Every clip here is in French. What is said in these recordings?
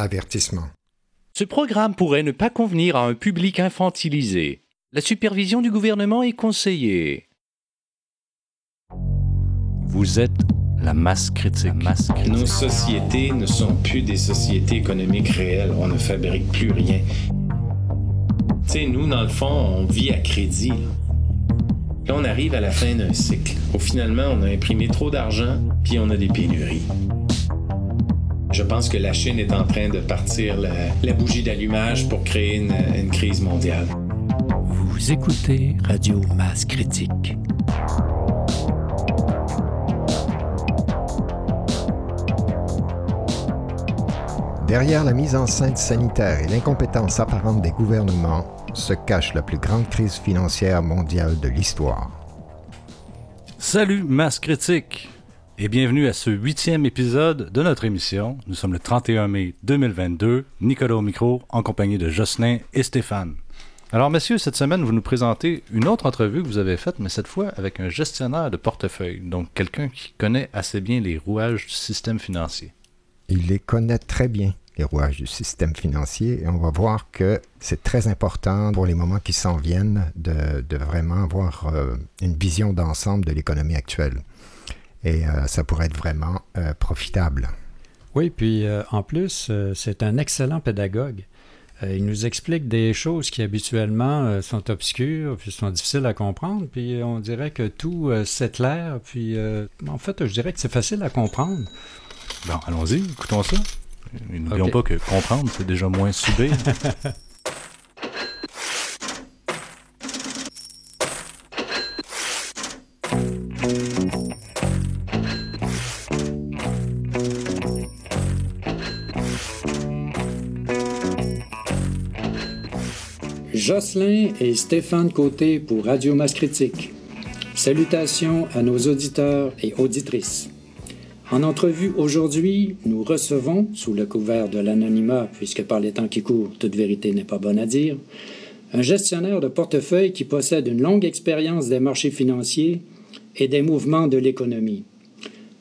Avertissement. Ce programme pourrait ne pas convenir à un public infantilisé. La supervision du gouvernement est conseillée. Vous êtes la masse critique. masse critique. Nos sociétés ne sont plus des sociétés économiques réelles. On ne fabrique plus rien. Tu sais, nous, dans le fond, on vit à crédit. Là, on arrive à la fin d'un cycle. Où finalement, on a imprimé trop d'argent, puis on a des pénuries. Je pense que la Chine est en train de partir la, bougie d'allumage pour créer une, une crise mondiale. Vous écoutez Radio Masse Critique. Derrière la mise en scène sanitaire et l'incompétence apparente des gouvernements se cache la plus grande crise financière mondiale de l'histoire. Salut Masse Critique et bienvenue à ce huitième épisode de notre émission. Nous sommes le 31 mai 2022, Nicolas au micro, en compagnie de Jocelyn et Stéphane. Alors, messieurs, cette semaine, vous nous présentez une autre entrevue que vous avez faite, mais cette fois avec un gestionnaire de portefeuille, donc quelqu'un qui connaît assez bien les rouages du système financier. Il les connaît très bien, les rouages du système financier, et on va voir que c'est très important pour les moments qui s'en viennent de, vraiment avoir euh, une vision d'ensemble de l'économie actuelle et euh, ça pourrait être vraiment euh, profitable. Oui, puis euh, en plus, c'est un excellent pédagogue. il nous explique des choses qui habituellement sont obscures, puis sont difficiles à comprendre, puis on dirait que tout s'éclaire, puis en fait, je dirais que c'est facile à comprendre. Bon, allons-y, écoutons ça. N'oublions pas que comprendre, c'est déjà moins subir. Jocelyn et Stéphane Côté pour Radio Masse Critique. Salutations à nos auditeurs et auditrices. En entrevue aujourd'hui, nous recevons, sous le couvert de l'anonymat, puisque par les temps qui courent, toute vérité n'est pas bonne à dire, un gestionnaire de portefeuille qui possède une longue expérience des marchés financiers et des mouvements de l'économie.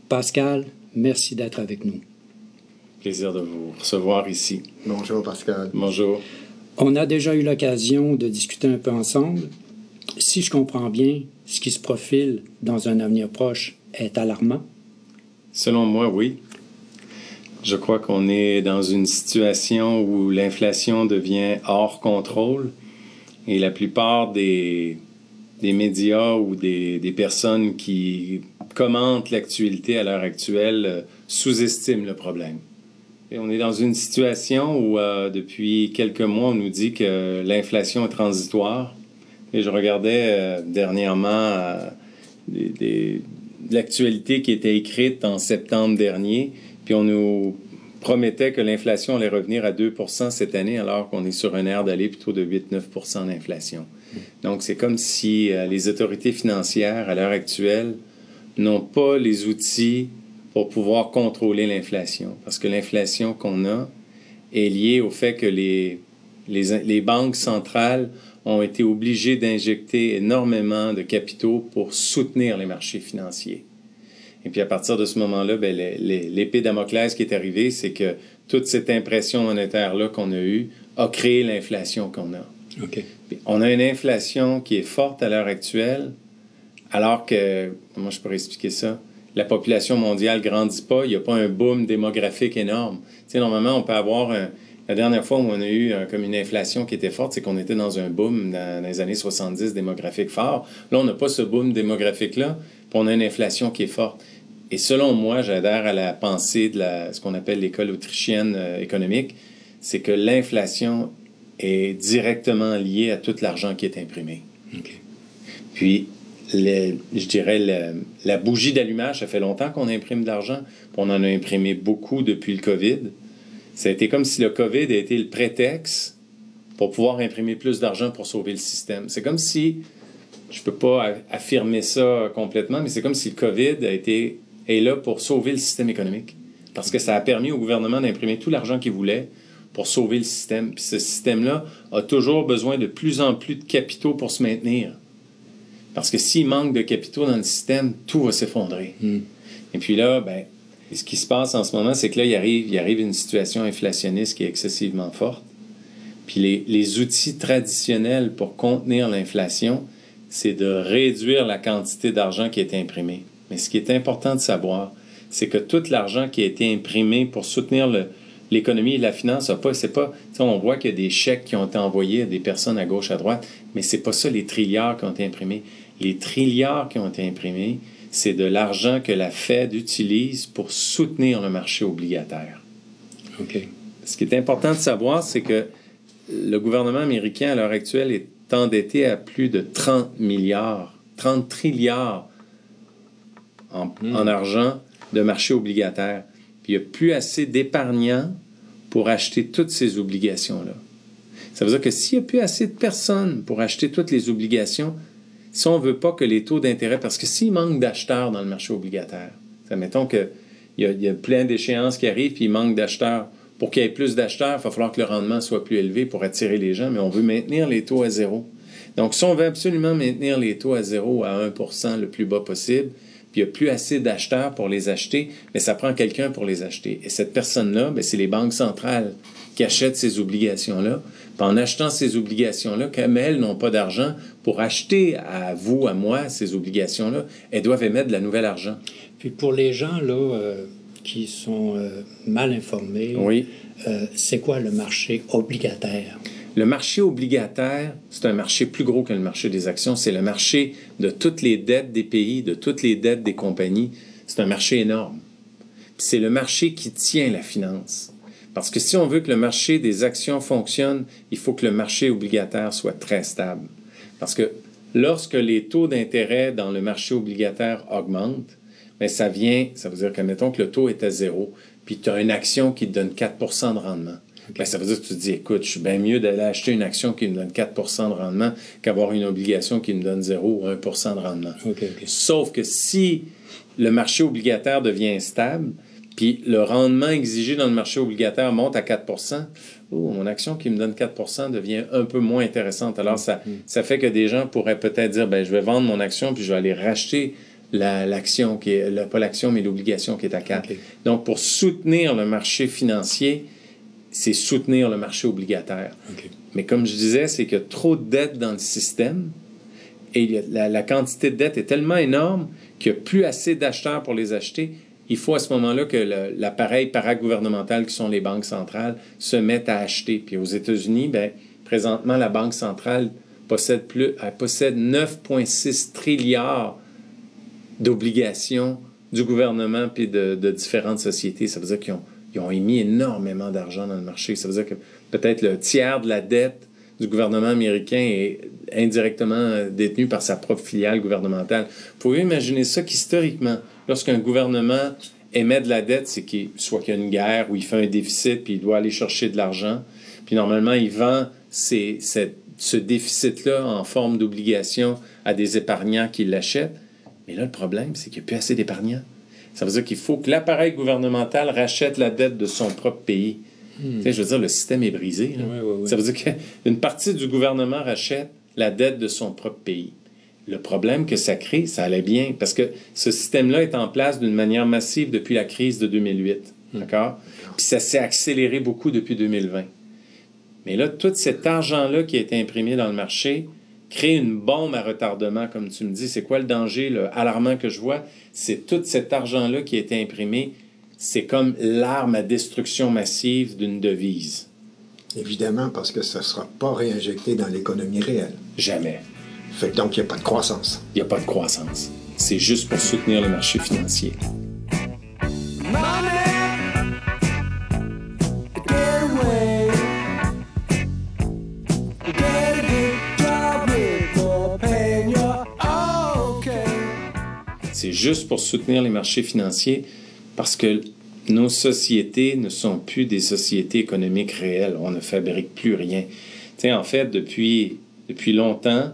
Pascal, merci d'être avec nous. Plaisir de vous recevoir ici. Bonjour Pascal. Bonjour. On a déjà eu l'occasion de discuter un peu ensemble. Si je comprends bien, ce qui se profile dans un avenir proche est alarmant. Selon moi, oui. Je crois qu'on est dans une situation où l'inflation devient hors contrôle et la plupart des, des médias ou des, des personnes qui commentent l'actualité à l'heure actuelle euh, sous-estiment le problème on est dans une situation où, euh, depuis quelques mois, on nous dit que l'inflation est transitoire. Et je regardais euh, dernièrement euh, l'actualité qui était écrite en septembre dernier, puis on nous promettait que l'inflation allait revenir à 2 cette année, alors qu'on est sur un air d'aller plutôt de 8-9% d'inflation. Donc, c'est comme si les autorités financières, à l'heure actuelle, n'ont pas les outils pour pouvoir contrôler l'inflation. Parce que l'inflation qu'on a est liée au fait que les, les, les banques centrales ont été obligées d'injecter énormément de capitaux pour soutenir les marchés financiers. Et puis à partir de ce moment-là, ben, l'épée Damoclès qui est arrivée, c'est que toute cette impression monétaire-là qu'on a eue a créé l'inflation qu'on a. On a une inflation qui est forte à l'heure actuelle, alors que, comment je pourrais expliquer ça? La population mondiale grandit pas, il n'y a pas un boom démographique énorme. Tu sais, normalement, on peut avoir La dernière fois où on a eu comme une inflation qui était forte, c'est qu'on était dans un boom dans, les années 70 démographique fort. Là, on n'a pas ce boom démographique-là, puis on a une inflation qui est forte. Et selon moi, j'adhère à la pensée de la, ce qu'on appelle l'école autrichienne euh, économique, c'est que l'inflation est directement liée à tout l'argent qui est imprimé. Puis, je dirais, la bougie d'allumage, ça fait longtemps qu'on imprime de l'argent. On en a imprimé beaucoup depuis le COVID. Ça a été comme si le COVID a été le prétexte pour pouvoir imprimer plus d'argent pour sauver le système. C'est comme si, je ne peux pas affirmer ça complètement, mais c'est comme si le COVID a été, est là pour sauver le système économique. Parce que ça a permis au gouvernement d'imprimer tout l'argent qu'il voulait pour sauver le système. Ce système-là a toujours besoin de plus en plus de capitaux pour se maintenir. Parce que s'il manque de capitaux dans le système, tout va s'effondrer. Hmm. Et puis là, ben, ce qui se passe en ce moment, c'est que là, il arrive, il arrive une situation inflationniste qui est excessivement forte. Puis les, les outils traditionnels pour contenir l'inflation, c'est de réduire la quantité d'argent qui est imprimé. Mais ce qui est important de savoir, c'est que tout l'argent qui a été imprimé pour soutenir l'économie et la finance, pas, c'est pas, on voit qu'il y a des chèques qui ont été envoyés à des personnes à gauche, à droite, mais c'est pas ça les trilliards qui ont été imprimés. Les trilliards qui ont été imprimés, c'est de l'argent que la Fed utilise pour soutenir le marché obligataire. OK. Ce qui est important de savoir, c'est que le gouvernement américain, à l'heure actuelle, est endetté à plus de 30 milliards, 30 trilliards en, en argent de marché obligataire. Puis il n'y a plus assez d'épargnants pour acheter toutes ces obligations-là. Ça veut dire que s'il n'y a plus assez de personnes pour acheter toutes les obligations, si on ne veut pas que les taux d'intérêt, parce que s'il manque d'acheteurs dans le marché obligataire, mettons qu'il y, a, y a plein d'échéances qui arrivent, puis il manque d'acheteurs. Pour qu'il y ait plus d'acheteurs, il va falloir que le rendement soit plus élevé pour attirer les gens, mais on veut maintenir les taux à zéro. Donc, si on veut absolument maintenir les taux à zéro à 1% le plus bas possible, puis il n'y a plus assez d'acheteurs pour les acheter, mais ça prend quelqu'un pour les acheter. Et cette personne-là, ben, c'est les banques centrales qui achètent ces obligations-là. En achetant ces obligations-là, comme elles n'ont pas d'argent pour acheter à vous, à moi, ces obligations-là, elles doivent émettre de la nouvelle argent. Puis pour les gens là, euh, qui sont euh, mal informés, Oui. euh, c'est quoi le marché obligataire? Le marché obligataire, c'est un marché plus gros que le marché des actions. C'est le marché de toutes les dettes des pays, de toutes les dettes des compagnies. C'est un marché énorme. C'est le marché qui tient la finance. Parce que si on veut que le marché des actions fonctionne, il faut que le marché obligataire soit très stable. Parce que lorsque les taux d'intérêt dans le marché obligataire augmentent, mais ça vient, ça veut dire que, mettons que le taux est à zéro, puis tu as une action qui te donne 4% de rendement. Ben, ça veut dire que tu te dis, écoute, je suis bien mieux d'aller acheter une action qui me donne 4 de rendement qu'avoir une obligation qui me donne 0 ou 1% de rendement. Sauf que si le marché obligataire devient instable, puis le rendement exigé dans le marché obligataire monte à 4 oh, mon action qui me donne 4% devient un peu moins intéressante. Alors, ça, ça fait que des gens pourraient peut-être dire, ben, je vais vendre mon action, puis je vais aller racheter la- l'action, qui est, la- pas l'action, mais l'obligation qui est à 4. OK. Donc, pour soutenir le marché financier, c'est soutenir le marché obligataire. Mais comme je disais, c'est qu'il y a trop de dettes dans le système et la, la quantité de dettes est tellement énorme qu'il n'y a plus assez d'acheteurs pour les acheter. Il faut à ce moment-là que l'appareil paragouvernemental, qui sont les banques centrales, se mette à acheter. Puis aux États-Unis, ben, présentement, la Banque centrale possède, possède 9,6 trilliards d'obligations du gouvernement puis de, différentes sociétés. Ça veut dire qu'ils ont, ont émis énormément d'argent dans le marché. Ça veut dire que peut-être le tiers de la dette du gouvernement américain est indirectement détenu par sa propre filiale gouvernementale. Vous pouvez imaginer ça qu'historiquement, lorsqu'un gouvernement émet de la dette, c'est qu'il soit qu'il y a une guerre ou il fait un déficit puis il doit aller chercher de l'argent. Puis normalement, il vend ces- cette- ce déficit-là en forme d'obligation à des épargnants qui l'achètent. Mais là, le problème, c'est qu'il n'y a plus assez d'épargnants. Ça veut dire qu'il faut que l'appareil gouvernemental rachète la dette de son propre pays. Tu sais, je veux dire, le système est brisé. là. Ça veut dire qu'une partie du gouvernement rachète la dette de son propre pays. Le problème que ça crée, ça allait bien, parce que ce système-là est en place d'une manière massive depuis la crise de 2008. D'accord? Puis ça s'est accéléré beaucoup depuis 2020. Mais là, tout cet argent-là qui a été imprimé dans le marché crée une bombe à retardement, comme tu me dis. C'est quoi le danger le alarmant que je vois? C'est tout cet argent-là qui a été imprimé. C'est comme l'arme à destruction massive d'une devise. Évidemment, parce que ça ne sera pas réinjecté dans l'économie réelle. Jamais. Donc, il n'y a pas de croissance. Il n'y a pas de croissance. C'est juste pour soutenir le marché financier. C'est juste pour soutenir les marchés financiers parce que nos sociétés ne sont plus des sociétés économiques réelles. On ne fabrique plus rien. Tu sais, en fait, depuis, depuis longtemps,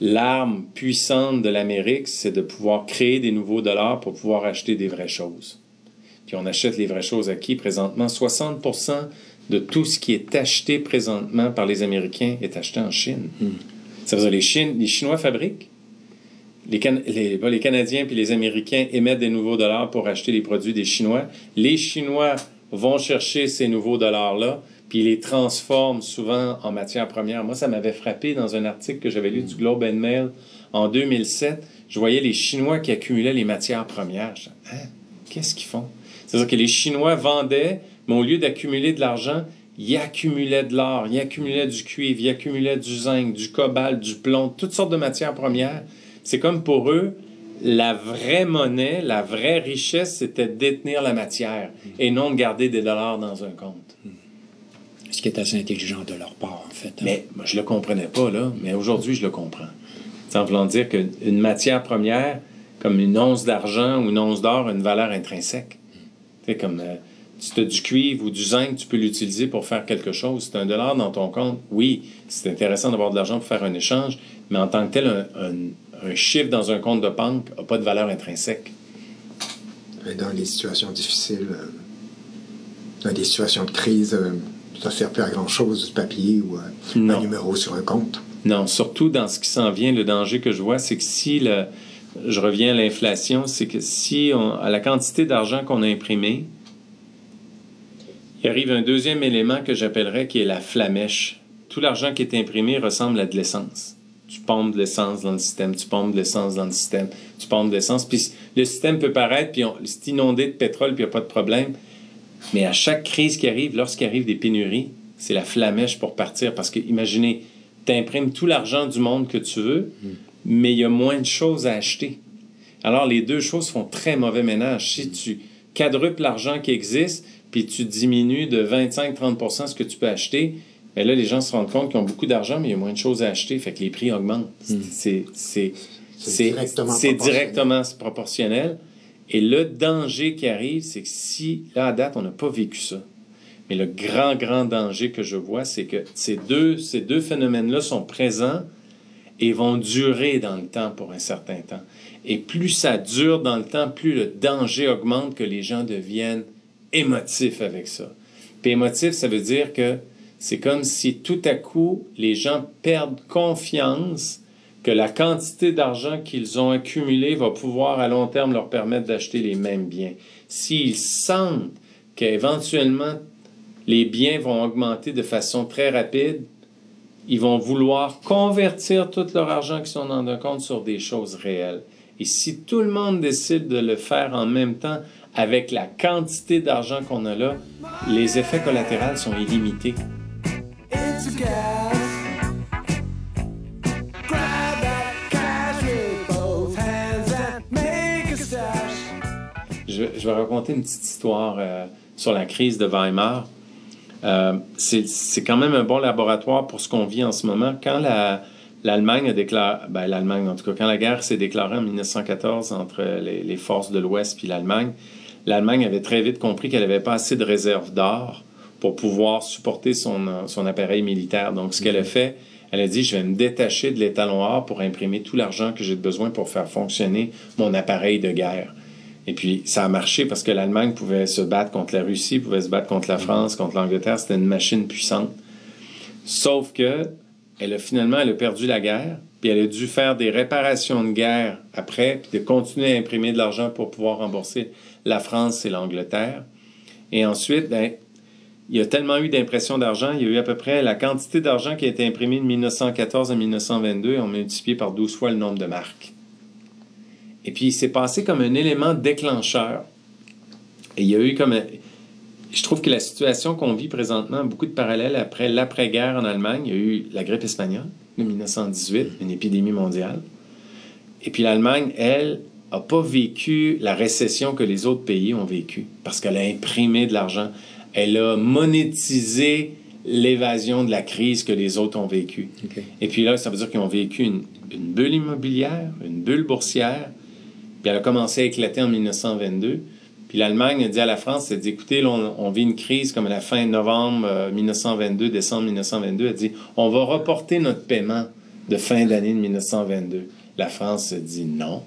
l'arme puissante de l'Amérique, c'est de pouvoir créer des nouveaux dollars pour pouvoir acheter des vraies choses. Puis on achète les vraies choses à qui? Présentement? 60 de tout ce qui est acheté présentement par les Américains est acheté en Chine. Ça veut dire les, Chine- les Chinois fabriquent, les, les, Canadiens puis les Américains émettent des nouveaux dollars pour acheter les produits des Chinois. Les Chinois vont chercher ces nouveaux dollars-là, puis ils les transforment souvent en matières premières. Moi, ça m'avait frappé dans un article que j'avais lu du Globe and Mail en 2007. Je voyais les Chinois qui accumulaient les matières premières. Hein? Qu'est-ce qu'ils font? C'est-à-dire que les Chinois vendaient, mais au lieu d'accumuler de l'argent, ils accumulaient de l'or, ils accumulaient du cuivre, ils accumulaient du zinc, du cobalt, du plomb, toutes sortes de matières premières. C'est comme pour eux, la vraie monnaie, la vraie richesse, c'était de détenir la matière et non de garder des dollars dans un compte. Ce qui est assez intelligent de leur part, en fait. Hein. Mais moi, je le comprenais pas, là. Mais aujourd'hui, je le comprends. En voulant dire qu'une matière première, comme une once d'argent ou une once d'or, a une valeur intrinsèque. C'est comme... Euh, si tu as du cuivre ou du zinc, tu peux l'utiliser pour faire quelque chose. C'est un dollar dans ton compte. Oui, c'est intéressant d'avoir de l'argent pour faire un échange, mais en tant que tel, un, un chiffre dans un compte de banque n'a pas de valeur intrinsèque. Et dans les situations difficiles, euh, dans des situations de crise, euh, ça ne sert plus à grand-chose, ce papier ou euh, un numéro sur un compte. Non, surtout dans ce qui s'en vient, le danger que je vois, c'est que si le, je reviens à l'inflation, c'est que si à la quantité d'argent qu'on a imprimé, il arrive un deuxième élément que j'appellerais qui est la flamèche. Tout l'argent qui est imprimé ressemble à de l'essence tu pompes de l'essence dans le système, tu pompes de l'essence dans le système, tu pompes de l'essence. Puis le système peut paraître, puis c'est inondé de pétrole, puis il n'y a pas de problème. Mais à chaque crise qui arrive, lorsqu'il arrive des pénuries, c'est la flamèche pour partir. Parce que, imaginez, tu imprimes tout l'argent du monde que tu veux, mais il y a moins de choses à acheter. Alors, les deux choses font très mauvais ménage. Si tu quadruples l'argent qui existe, puis tu diminues de 25-30% ce que tu peux acheter, mais là, les gens se rendent compte qu'ils ont beaucoup d'argent, mais il y a moins de choses à acheter, fait que les prix augmentent. Hmm. C'est directement, proportionnel. Et le danger qui arrive, c'est que si, là, à date, on n'a pas vécu ça. Mais le grand, grand danger que je vois, c'est que ces deux, ces deux phénomènes-là sont présents et vont durer dans le temps pour un certain temps. Et plus ça dure dans le temps, plus le danger augmente que les gens deviennent émotifs avec ça. Puis émotif, ça veut dire que c'est comme si tout à coup, les gens perdent confiance que la quantité d'argent qu'ils ont accumulé va pouvoir à long terme leur permettre d'acheter les mêmes biens. S'ils sentent qu'éventuellement les biens vont augmenter de façon très rapide, ils vont vouloir convertir tout leur argent qui sont dans un compte sur des choses réelles. Et si tout le monde décide de le faire en même temps, avec la quantité d'argent qu'on a là, les effets collatéraux sont illimités. Je, vais raconter une petite histoire euh, sur la crise de Weimar. Euh, c'est quand même un bon laboratoire pour ce qu'on vit en ce moment. Quand l'Allemagne a déclaré, ben, l'Allemagne en tout cas, quand la guerre s'est déclarée en 1914 entre les, forces de l'Ouest puis l'Allemagne, l'Allemagne avait très vite compris qu'elle n'avait pas assez de réserves d'or pour pouvoir supporter son, son appareil militaire. Donc, ce qu'elle a fait, elle a dit, je vais me détacher de l'étalon or pour imprimer tout l'argent que j'ai besoin pour faire fonctionner mon appareil de guerre. Et puis, ça a marché parce que l'Allemagne pouvait se battre contre la Russie, pouvait se battre contre la mhm. France, contre l'Angleterre. C'était une machine puissante. Sauf que, elle a finalement, elle a perdu la guerre, puis elle a dû faire des réparations de guerre après, puis de continuer à imprimer de l'argent pour pouvoir rembourser la France et l'Angleterre. Et ensuite, ben, il y a tellement eu d'impression d'argent, il y a eu à peu près la quantité d'argent qui a été imprimée de 1914 à 1922, on multiplié par 12 fois le nombre de marques. Et puis, il s'est passé comme un élément déclencheur. Et il y a eu comme... Je trouve que la situation qu'on vit présentement, beaucoup de parallèles après l'après-guerre en Allemagne. Il y a eu la grippe espagnole de 1918, une épidémie mondiale. Et puis l'Allemagne, elle, n'a pas vécu la récession que les autres pays ont vécu parce qu'elle a imprimé de l'argent elle a monétisé l'évasion de la crise que les autres ont vécue. Et puis là, ça veut dire qu'ils ont vécu une, bulle immobilière, une bulle boursière, puis elle a commencé à éclater en 1922. Puis l'Allemagne a dit à la France, dit, écoutez, on, vit une crise comme à la fin novembre 1922, euh, décembre 1922. Elle dit, on va reporter notre paiement de fin d'année de 1922. La France a dit non.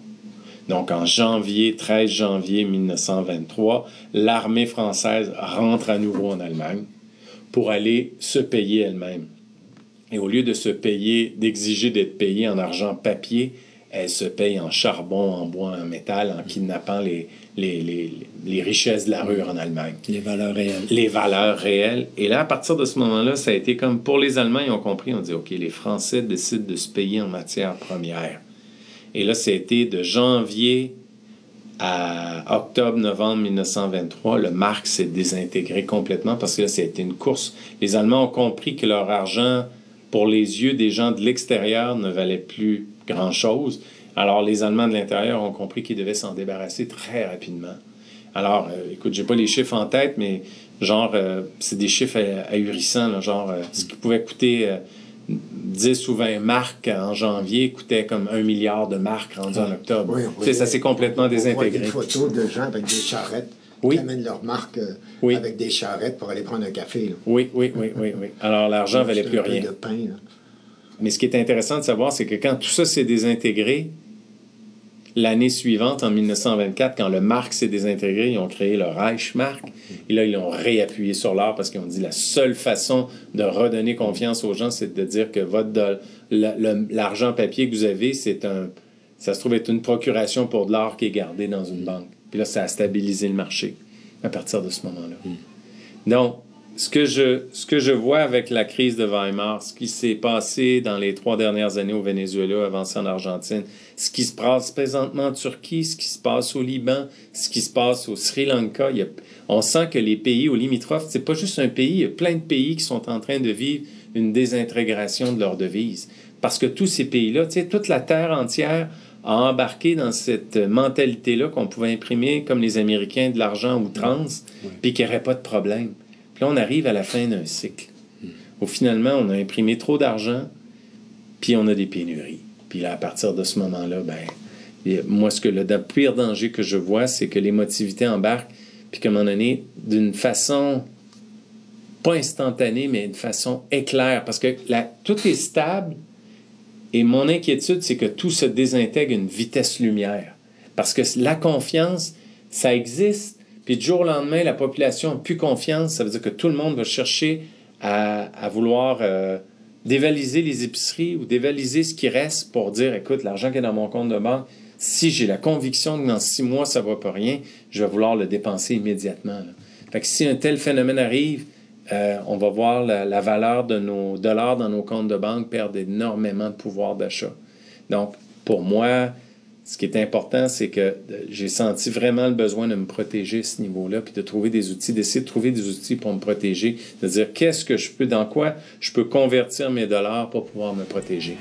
Donc en janvier, 13 janvier 1923, l'armée française rentre à nouveau en Allemagne pour aller se payer elle-même. Et au lieu de se payer, d'exiger d'être payée en argent papier, elle se paye en charbon, en bois, en métal, en kidnappant les, les, les, richesses de la rue en Allemagne. Les valeurs réelles. Les valeurs réelles. Et là, à partir de ce moment-là, ça a été comme pour les Allemands, ils ont compris, on dit, OK, les Français décident de se payer en matière première. Et là, ça a été de janvier à octobre-novembre 1923, le marque s'est désintégré complètement parce que là, ça a été une course. Les Allemands ont compris que leur argent, pour les yeux des gens de l'extérieur, ne valait plus grand-chose. Alors, les Allemands de l'intérieur ont compris qu'ils devaient s'en débarrasser très rapidement. Alors, euh, écoute, j'ai pas les chiffres en tête, mais genre, euh, c'est des chiffres ahurissants, genre, euh, ce qui pouvait coûter 10 ou 20 marques en janvier coûtait comme un milliard de marques rendues en octobre. Oui, ça s'est complètement désintégré. On des photos de gens avec des charrettes qui amènent leurs marques avec des charrettes pour aller prendre un café. Oui, oui, oui, oui, oui. Alors, l'argent ne valait plus rien. De pain, Mais ce qui est intéressant de savoir, c'est que quand tout ça s'est désintégré, l'année suivante, en 1924, quand le Mark s'est désintégré, ils ont créé le Reichsmark. Et là, ils ont réappuyé sur l'or parce qu'ils ont dit la seule façon de redonner confiance aux gens, c'est de dire que votre l'argent papier que vous avez, c'est un, ça se trouve être une procuration pour de l'or qui est gardé dans une banque. Puis là, ça a stabilisé le marché à partir de ce moment-là. Mm. Donc, ce que, je, ce que je vois avec la crise de Weimar, ce qui s'est passé dans les trois dernières années au Venezuela, avancé en Argentine, ce qui se passe présentement en Turquie, ce qui se passe au Liban, ce qui se passe au Sri Lanka, on sent que les pays aux limitrophes, c'est pas juste un pays, il y a plein de pays qui sont en train de vivre une désintégration de leur devise. Parce que tous ces pays-là, toute la terre entière a embarqué dans cette mentalité-là qu'on pouvait imprimer comme les Américains de l'argent ou trans, puis qu'il n'y aurait pas de problème. Là, on arrive à la fin d'un cycle où finalement, on a imprimé trop d'argent, puis on a des pénuries. Puis là, à partir de ce moment-là, ben, moi, ce que le pire danger que je vois, c'est que l'émotivité embarque, puis qu'à un moment donné, d'une façon pas instantanée, mais d'une façon éclair, parce que la, tout est stable, et mon inquiétude, c'est que tout se désintègre à une vitesse lumière. Parce que la confiance, ça existe, puis du jour au lendemain, la population n'a plus confiance. Ça veut dire que tout le monde va chercher à, vouloir euh, dévaliser les épiceries ou dévaliser ce qui reste pour dire, écoute, l'argent qui est dans mon compte de banque, si j'ai la conviction que dans six mois, ça ne va pas rien, je vais vouloir le dépenser immédiatement. Fait que si un tel phénomène arrive, euh, on va voir la, la, valeur de nos dollars dans nos comptes de banque perdre énormément de pouvoir d'achat. Donc, pour moi, ce qui est important, c'est que euh, j'ai senti vraiment le besoin de me protéger à ce niveau-là, puis de trouver des outils, d'essayer de trouver des outils pour me protéger, de dire qu'est-ce que je peux, dans quoi je peux convertir mes dollars pour pouvoir me protéger.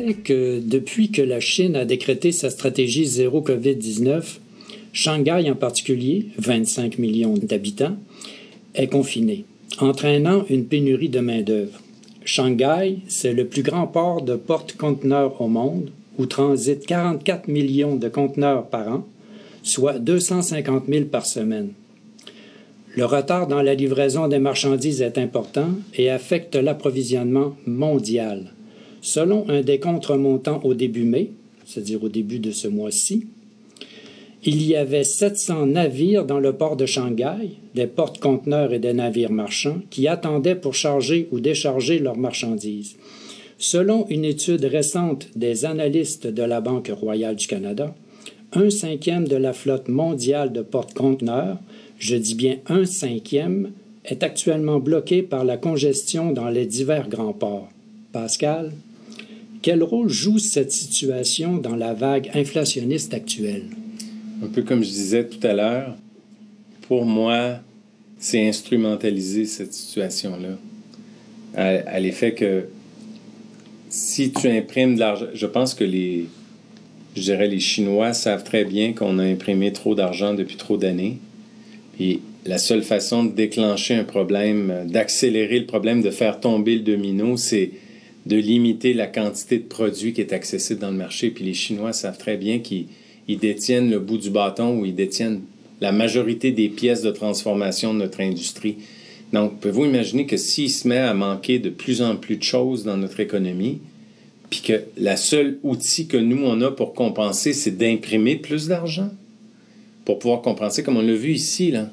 Que depuis que la Chine a décrété sa stratégie zéro COVID-19, Shanghai en particulier, 25 millions d'habitants, est confiné, entraînant une pénurie de main-d'œuvre. Shanghai, c'est le plus grand port de porte-conteneurs au monde, où transitent 44 millions de conteneurs par an, soit 250 000 par semaine. Le retard dans la livraison des marchandises est important et affecte l'approvisionnement mondial. Selon un décompte remontant au début mai, c'est-à-dire au début de ce mois-ci, il y avait 700 navires dans le port de Shanghai, des porte-conteneurs et des navires marchands, qui attendaient pour charger ou décharger leurs marchandises. Selon une étude récente des analystes de la Banque royale du Canada, un cinquième de la flotte mondiale de porte-conteneurs, je dis bien un cinquième, est actuellement bloqué par la congestion dans les divers grands ports. Pascal, quel rôle joue cette situation dans la vague inflationniste actuelle? Un peu comme je disais tout à l'heure, pour moi, c'est instrumentaliser cette situation-là. À, l'effet que si tu imprimes de l'argent, je pense que les, dirais, les Chinois savent très bien qu'on a imprimé trop d'argent depuis trop d'années. Et la seule façon de déclencher un problème, d'accélérer le problème, de faire tomber le domino, c'est de limiter la quantité de produits qui est accessible dans le marché. Puis les Chinois savent très bien qu'ils détiennent le bout du bâton ou ils détiennent la majorité des pièces de transformation de notre industrie. Donc, pouvez-vous imaginer que s'il se met à manquer de plus en plus de choses dans notre économie, puis que la seule outil que nous, on a pour compenser, c'est d'imprimer plus d'argent? Pour pouvoir compenser, comme on l'a vu ici, là.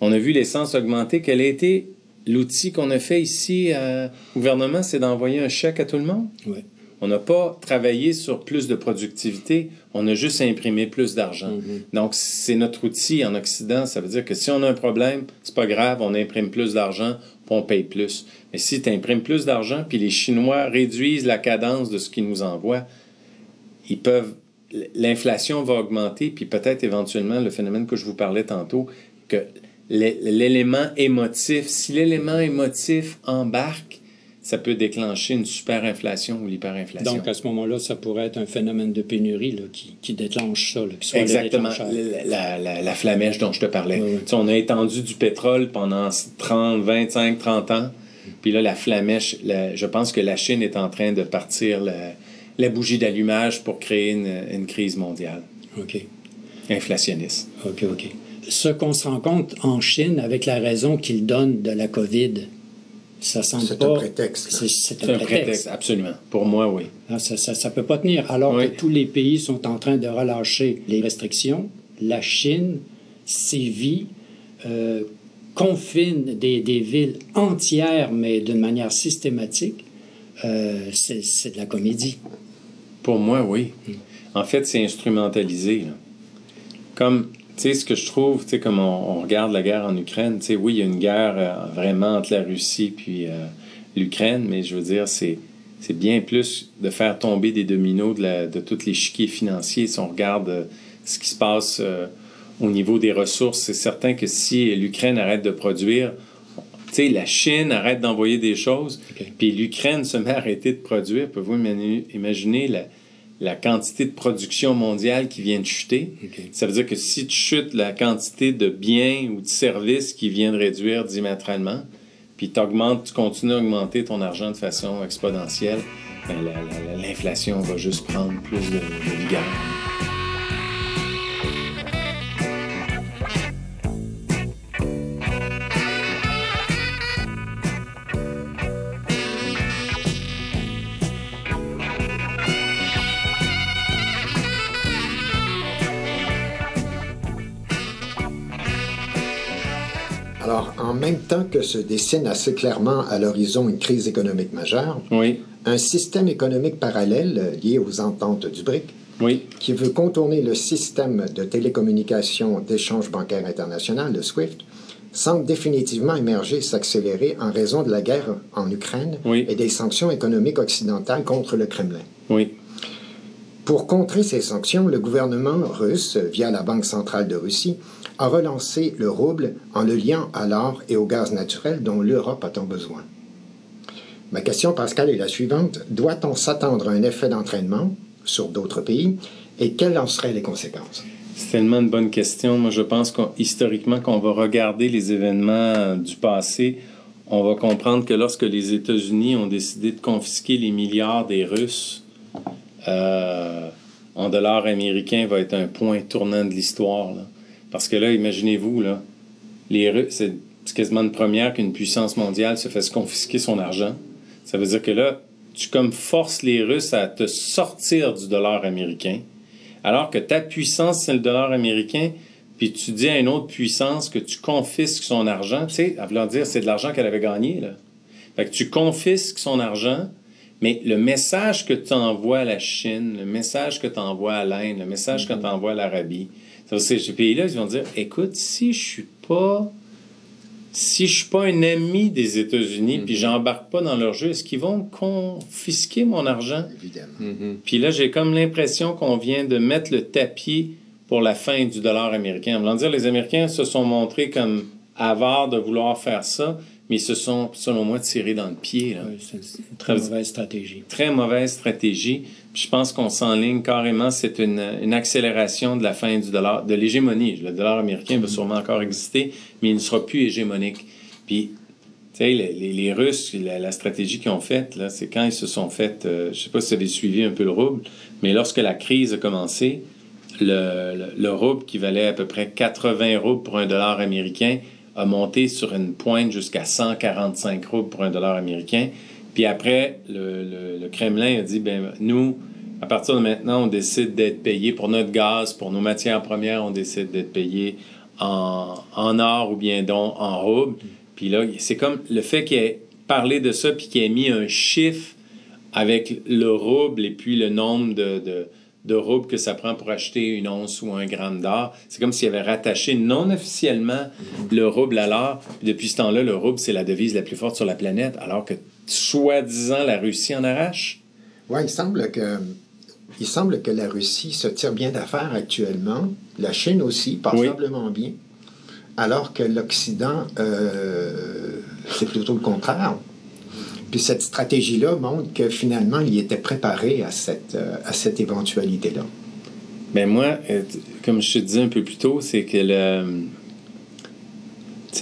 On a vu l'essence augmenter. Quel a été l'outil qu'on a fait ici euh, au gouvernement? C'est d'envoyer un chèque à tout le monde? Oui. On n'a pas travaillé sur plus de productivité, on a juste imprimé plus d'argent. Mm-hmm. Donc, c'est notre outil en Occident. Ça veut dire que si on a un problème, c'est pas grave, on imprime plus d'argent, puis on paye plus. Mais si tu imprimes plus d'argent, puis les Chinois réduisent la cadence de ce qu'ils nous envoient, ils peuvent. L'inflation va augmenter, puis peut-être éventuellement le phénomène que je vous parlais tantôt, que l'élément émotif, si l'élément émotif embarque, ça peut déclencher une superinflation ou l'hyperinflation. Donc, à ce moment-là, ça pourrait être un phénomène de pénurie là, qui, qui, déclenche ça. Là, qui soit Exactement. La, la, la, flamèche dont je te parlais. Oui, oui. On a étendu du pétrole pendant 30, 25, 30 ans. Puis là, la flamèche, je pense que la Chine est en train de partir la, bougie d'allumage pour créer une, une, crise mondiale. OK. Inflationniste. OK, OK. Ce qu'on se rend compte en Chine avec la raison qu'ils donnent de la COVID, ça semble c'est pas... un prétexte. C'est un, un, prétexte. absolument. Pour moi, oui. Ah, ça ne peut pas tenir. Alors oui. que tous les pays sont en train de relâcher les restrictions, la Chine sévit, euh, confine des, des, villes entières, mais d'une manière systématique. Euh, c'est de la comédie. Pour moi, oui. Mm. En fait, c'est instrumentalisé. Là. Comme sais, ce que je trouve, tu sais, comme on, on, regarde la guerre en Ukraine, tu sais, oui, il y a une guerre euh, vraiment entre la Russie puis euh, l'Ukraine, mais je veux dire, c'est, c'est bien plus de faire tomber des dominos de, la, de tous les chiquiers financiers. Si on regarde euh, ce qui se passe au niveau des ressources, c'est certain que si l'Ukraine arrête de produire, tu sais, la Chine arrête d'envoyer des choses, okay. puis l'Ukraine se met à arrêter de produire, pouvez-vous imaginer la la quantité de production mondiale qui vient de chuter. Okay. Ça veut dire que si tu chutes la quantité de biens ou de services qui vient de réduire diamétralement, puis tu augmentes, tu continues à augmenter ton argent de façon exponentielle, ben l'inflation va juste prendre plus de, de vigueur. Que se dessine assez clairement à l'horizon une crise économique majeure, oui. un système économique parallèle lié aux ententes du BRIC, oui. qui veut contourner le système de télécommunication d'échange bancaire international, le SWIFT, semble définitivement émerger et s'accélérer en raison de la guerre en Ukraine oui. et des sanctions économiques occidentales contre le Kremlin. Oui. Pour contrer ces sanctions, le gouvernement russe, via la Banque centrale de Russie, a relancé le rouble en le liant à l'or et au gaz naturel dont l'Europe a tant besoin. Ma question, Pascal, est la suivante. Doit-on s'attendre à un effet d'entraînement sur d'autres pays et quelles en seraient les conséquences? C'est tellement une bonne question. Moi, je pense qu'historiquement, quand on va regarder les événements du passé, on va comprendre que lorsque les États-Unis ont décidé de confisquer les milliards des Russes, euh, en dollars américains va être un point tournant de l'histoire. Parce que là, imaginez-vous, là, les Russes, c'est quasiment une première qu'une puissance mondiale se fasse confisquer son argent. Ça veut dire que là, tu comme forces les Russes à te sortir du dollar américain, alors que ta puissance, c'est le dollar américain, puis tu dis à une autre puissance que tu confisques son argent, tu sais, à vouloir dire c'est de l'argent qu'elle avait gagné, là. Fait que tu confisques son argent, mais le message que tu envoies à la Chine, le message que tu envoies à l'Inde, le message que tu envoies à l'Arabie, ces pays-là, ils vont dire écoute, si je suis pas. Si je suis pas un ami des États-Unis, mm -hmm. puis j'embarque pas dans leur jeu, est-ce qu'ils vont confisquer mon argent? Évidemment. Mm -hmm. Puis là, j'ai comme l'impression qu'on vient de mettre le tapis pour la fin du dollar américain. En voulant dire, les Américains se sont montrés comme avares de vouloir faire ça, mais ils se sont, selon moi, tirés dans le pied. Oui, c'est une très mauvaise stratégie. Très mauvaise stratégie. Je pense qu'on s'enligne carrément, c'est une, une, accélération de la fin du dollar, de l'hégémonie. Le dollar américain va sûrement encore exister, mais il ne sera plus hégémonique. Puis, tu sais, les, Russes, la, stratégie qu'ils ont faite, là, c'est quand ils se sont fait, euh, je sais pas si vous avez suivi un peu le rouble, mais lorsque la crise a commencé, le, le, le rouble qui valait à peu près 80 roubles pour un dollar américain a monté sur une pointe jusqu'à 145 roubles pour un dollar américain. Puis après, le, le, Kremlin a dit, ben nous, à partir de maintenant, on décide d'être payé pour notre gaz, pour nos matières premières, on décide d'être payé en, en or ou bien donc en roubles. Puis là, c'est comme le fait qu'il ait parlé de ça, puis qu'il ait mis un chiffre avec le rouble et puis le nombre de, de, de roubles que ça prend pour acheter une once ou un gramme d'or. C'est comme s'il avait rattaché non officiellement le rouble à l'or. Depuis ce temps-là, le rouble, c'est la devise la plus forte sur la planète, alors que soi-disant la Russie en arrache. Oui, il semble que. Il semble que la Russie se tire bien d'affaires actuellement, la Chine aussi, passablement bien, alors que l'Occident, euh, c'est plutôt le contraire. Puis cette stratégie-là montre que finalement, il était préparé à cette, euh, à cette éventualité-là. Ben moi, euh, comme je te disais un peu plus tôt, c'est que le,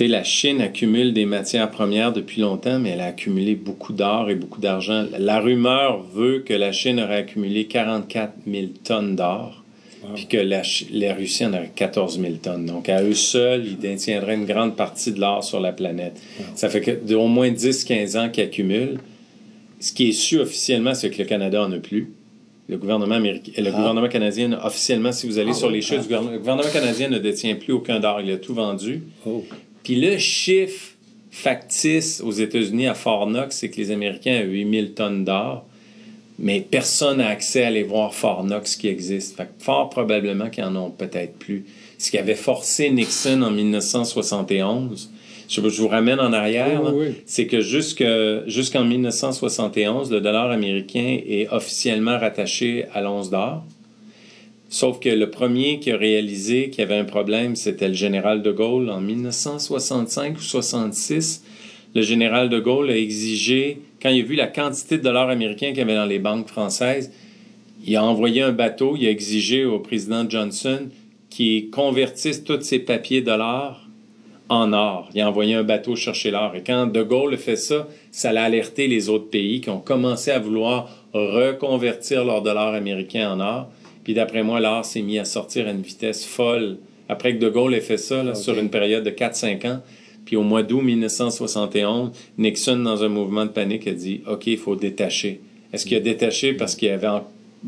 la Chine accumule des matières premières depuis longtemps, mais elle a accumulé beaucoup d'or et beaucoup d'argent. La rumeur veut que la Chine aurait accumulé 44 000 tonnes d'or puis que la, Russie en aurait 14 000 tonnes. Donc, à eux seuls, ils détiendraient une grande partie de l'or sur la planète. Ça fait que au moins 10-15 ans qu'ils accumulent. Ce qui est su officiellement, c'est que le Canada en a plus. Le gouvernement, américain, le ah. gouvernement canadien, officiellement, si vous allez ah sur les chiffres, le gouvernement canadien ne détient plus aucun d'or. Il a tout vendu. Oh. Puis le chiffre factice aux États-Unis à Fort Knox, c'est que les Américains ont 8 000 tonnes d'or mais personne n'a accès à aller voir Fort Knox qui existe. Fait fort probablement qu'ils en ont peut-être plus. Ce qui avait forcé Nixon en 1971, je, vous ramène en arrière, c'est que jusqu'en 1971, le dollar américain est officiellement rattaché à l'once d'or. Sauf que le premier qui a réalisé qu'il y avait un problème, c'était le général de Gaulle en 1965 ou 66. Le général de Gaulle a exigé quand il a vu la quantité de dollars américains qu'il y avait dans les banques françaises, il a envoyé un bateau, il a exigé au président Johnson qu'il convertisse tous ses papiers dollars en or. Il a envoyé un bateau chercher l'or. Et quand De Gaulle a fait ça, ça l'a alerté les autres pays qui ont commencé à vouloir reconvertir leurs dollars américains en or. Puis d'après moi, l'or s'est mis à sortir à une vitesse folle. Après que De Gaulle ait fait ça, sur une période de 4-5 ans, puis au mois d'août 1971, Nixon, dans un mouvement de panique, a dit OK, il faut détacher. Est-ce qu'il a détaché parce qu'il avait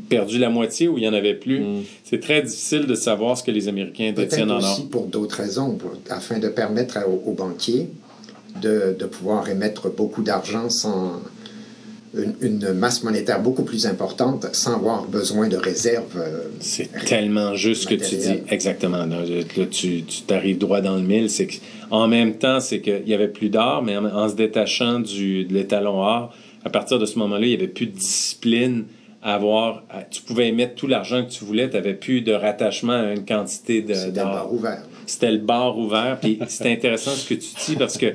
perdu la moitié ou il n'y en avait plus? Mm. C'est très difficile de savoir ce que les Américains détiennent en or. aussi pour d'autres raisons, afin de permettre aux, banquiers de, de, pouvoir émettre beaucoup d'argent sans une, masse monétaire beaucoup plus importante sans avoir besoin de réserves. Euh, c'est tellement juste ce que tu dis. Exactement. Là, tu t'arrives droit dans le mille. C'est en même temps, c'est qu'il n'y avait plus d'or, mais en, se détachant du, de l'étalon or, à partir de ce moment-là, il n'y avait plus de discipline à avoir. tu pouvais émettre tout l'argent que tu voulais. Tu n'avais plus de rattachement à une quantité de. C'était le bar ouvert. C'était le bar ouvert. Puis c'est intéressant ce que tu dis parce que,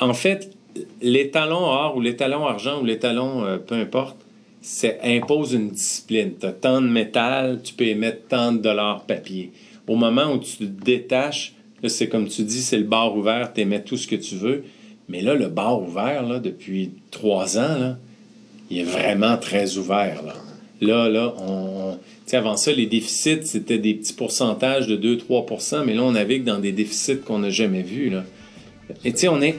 en fait, l'étalon or ou l'étalon argent ou l'étalon euh, peu importe, ça impose une discipline. Tu as tant de métal, tu peux émettre tant de dollars papier. Au moment où tu te détaches, c'est comme tu dis, c'est le bar ouvert, tu émets tout ce que tu veux. Mais là, le bar ouvert, là, depuis trois ans, il est vraiment très ouvert. Là, là, là on, avant ça, les déficits, c'était des petits pourcentages de 2-3% mais là, on navigue dans des déficits qu'on n'a jamais vus. Là. Et tu sais, on est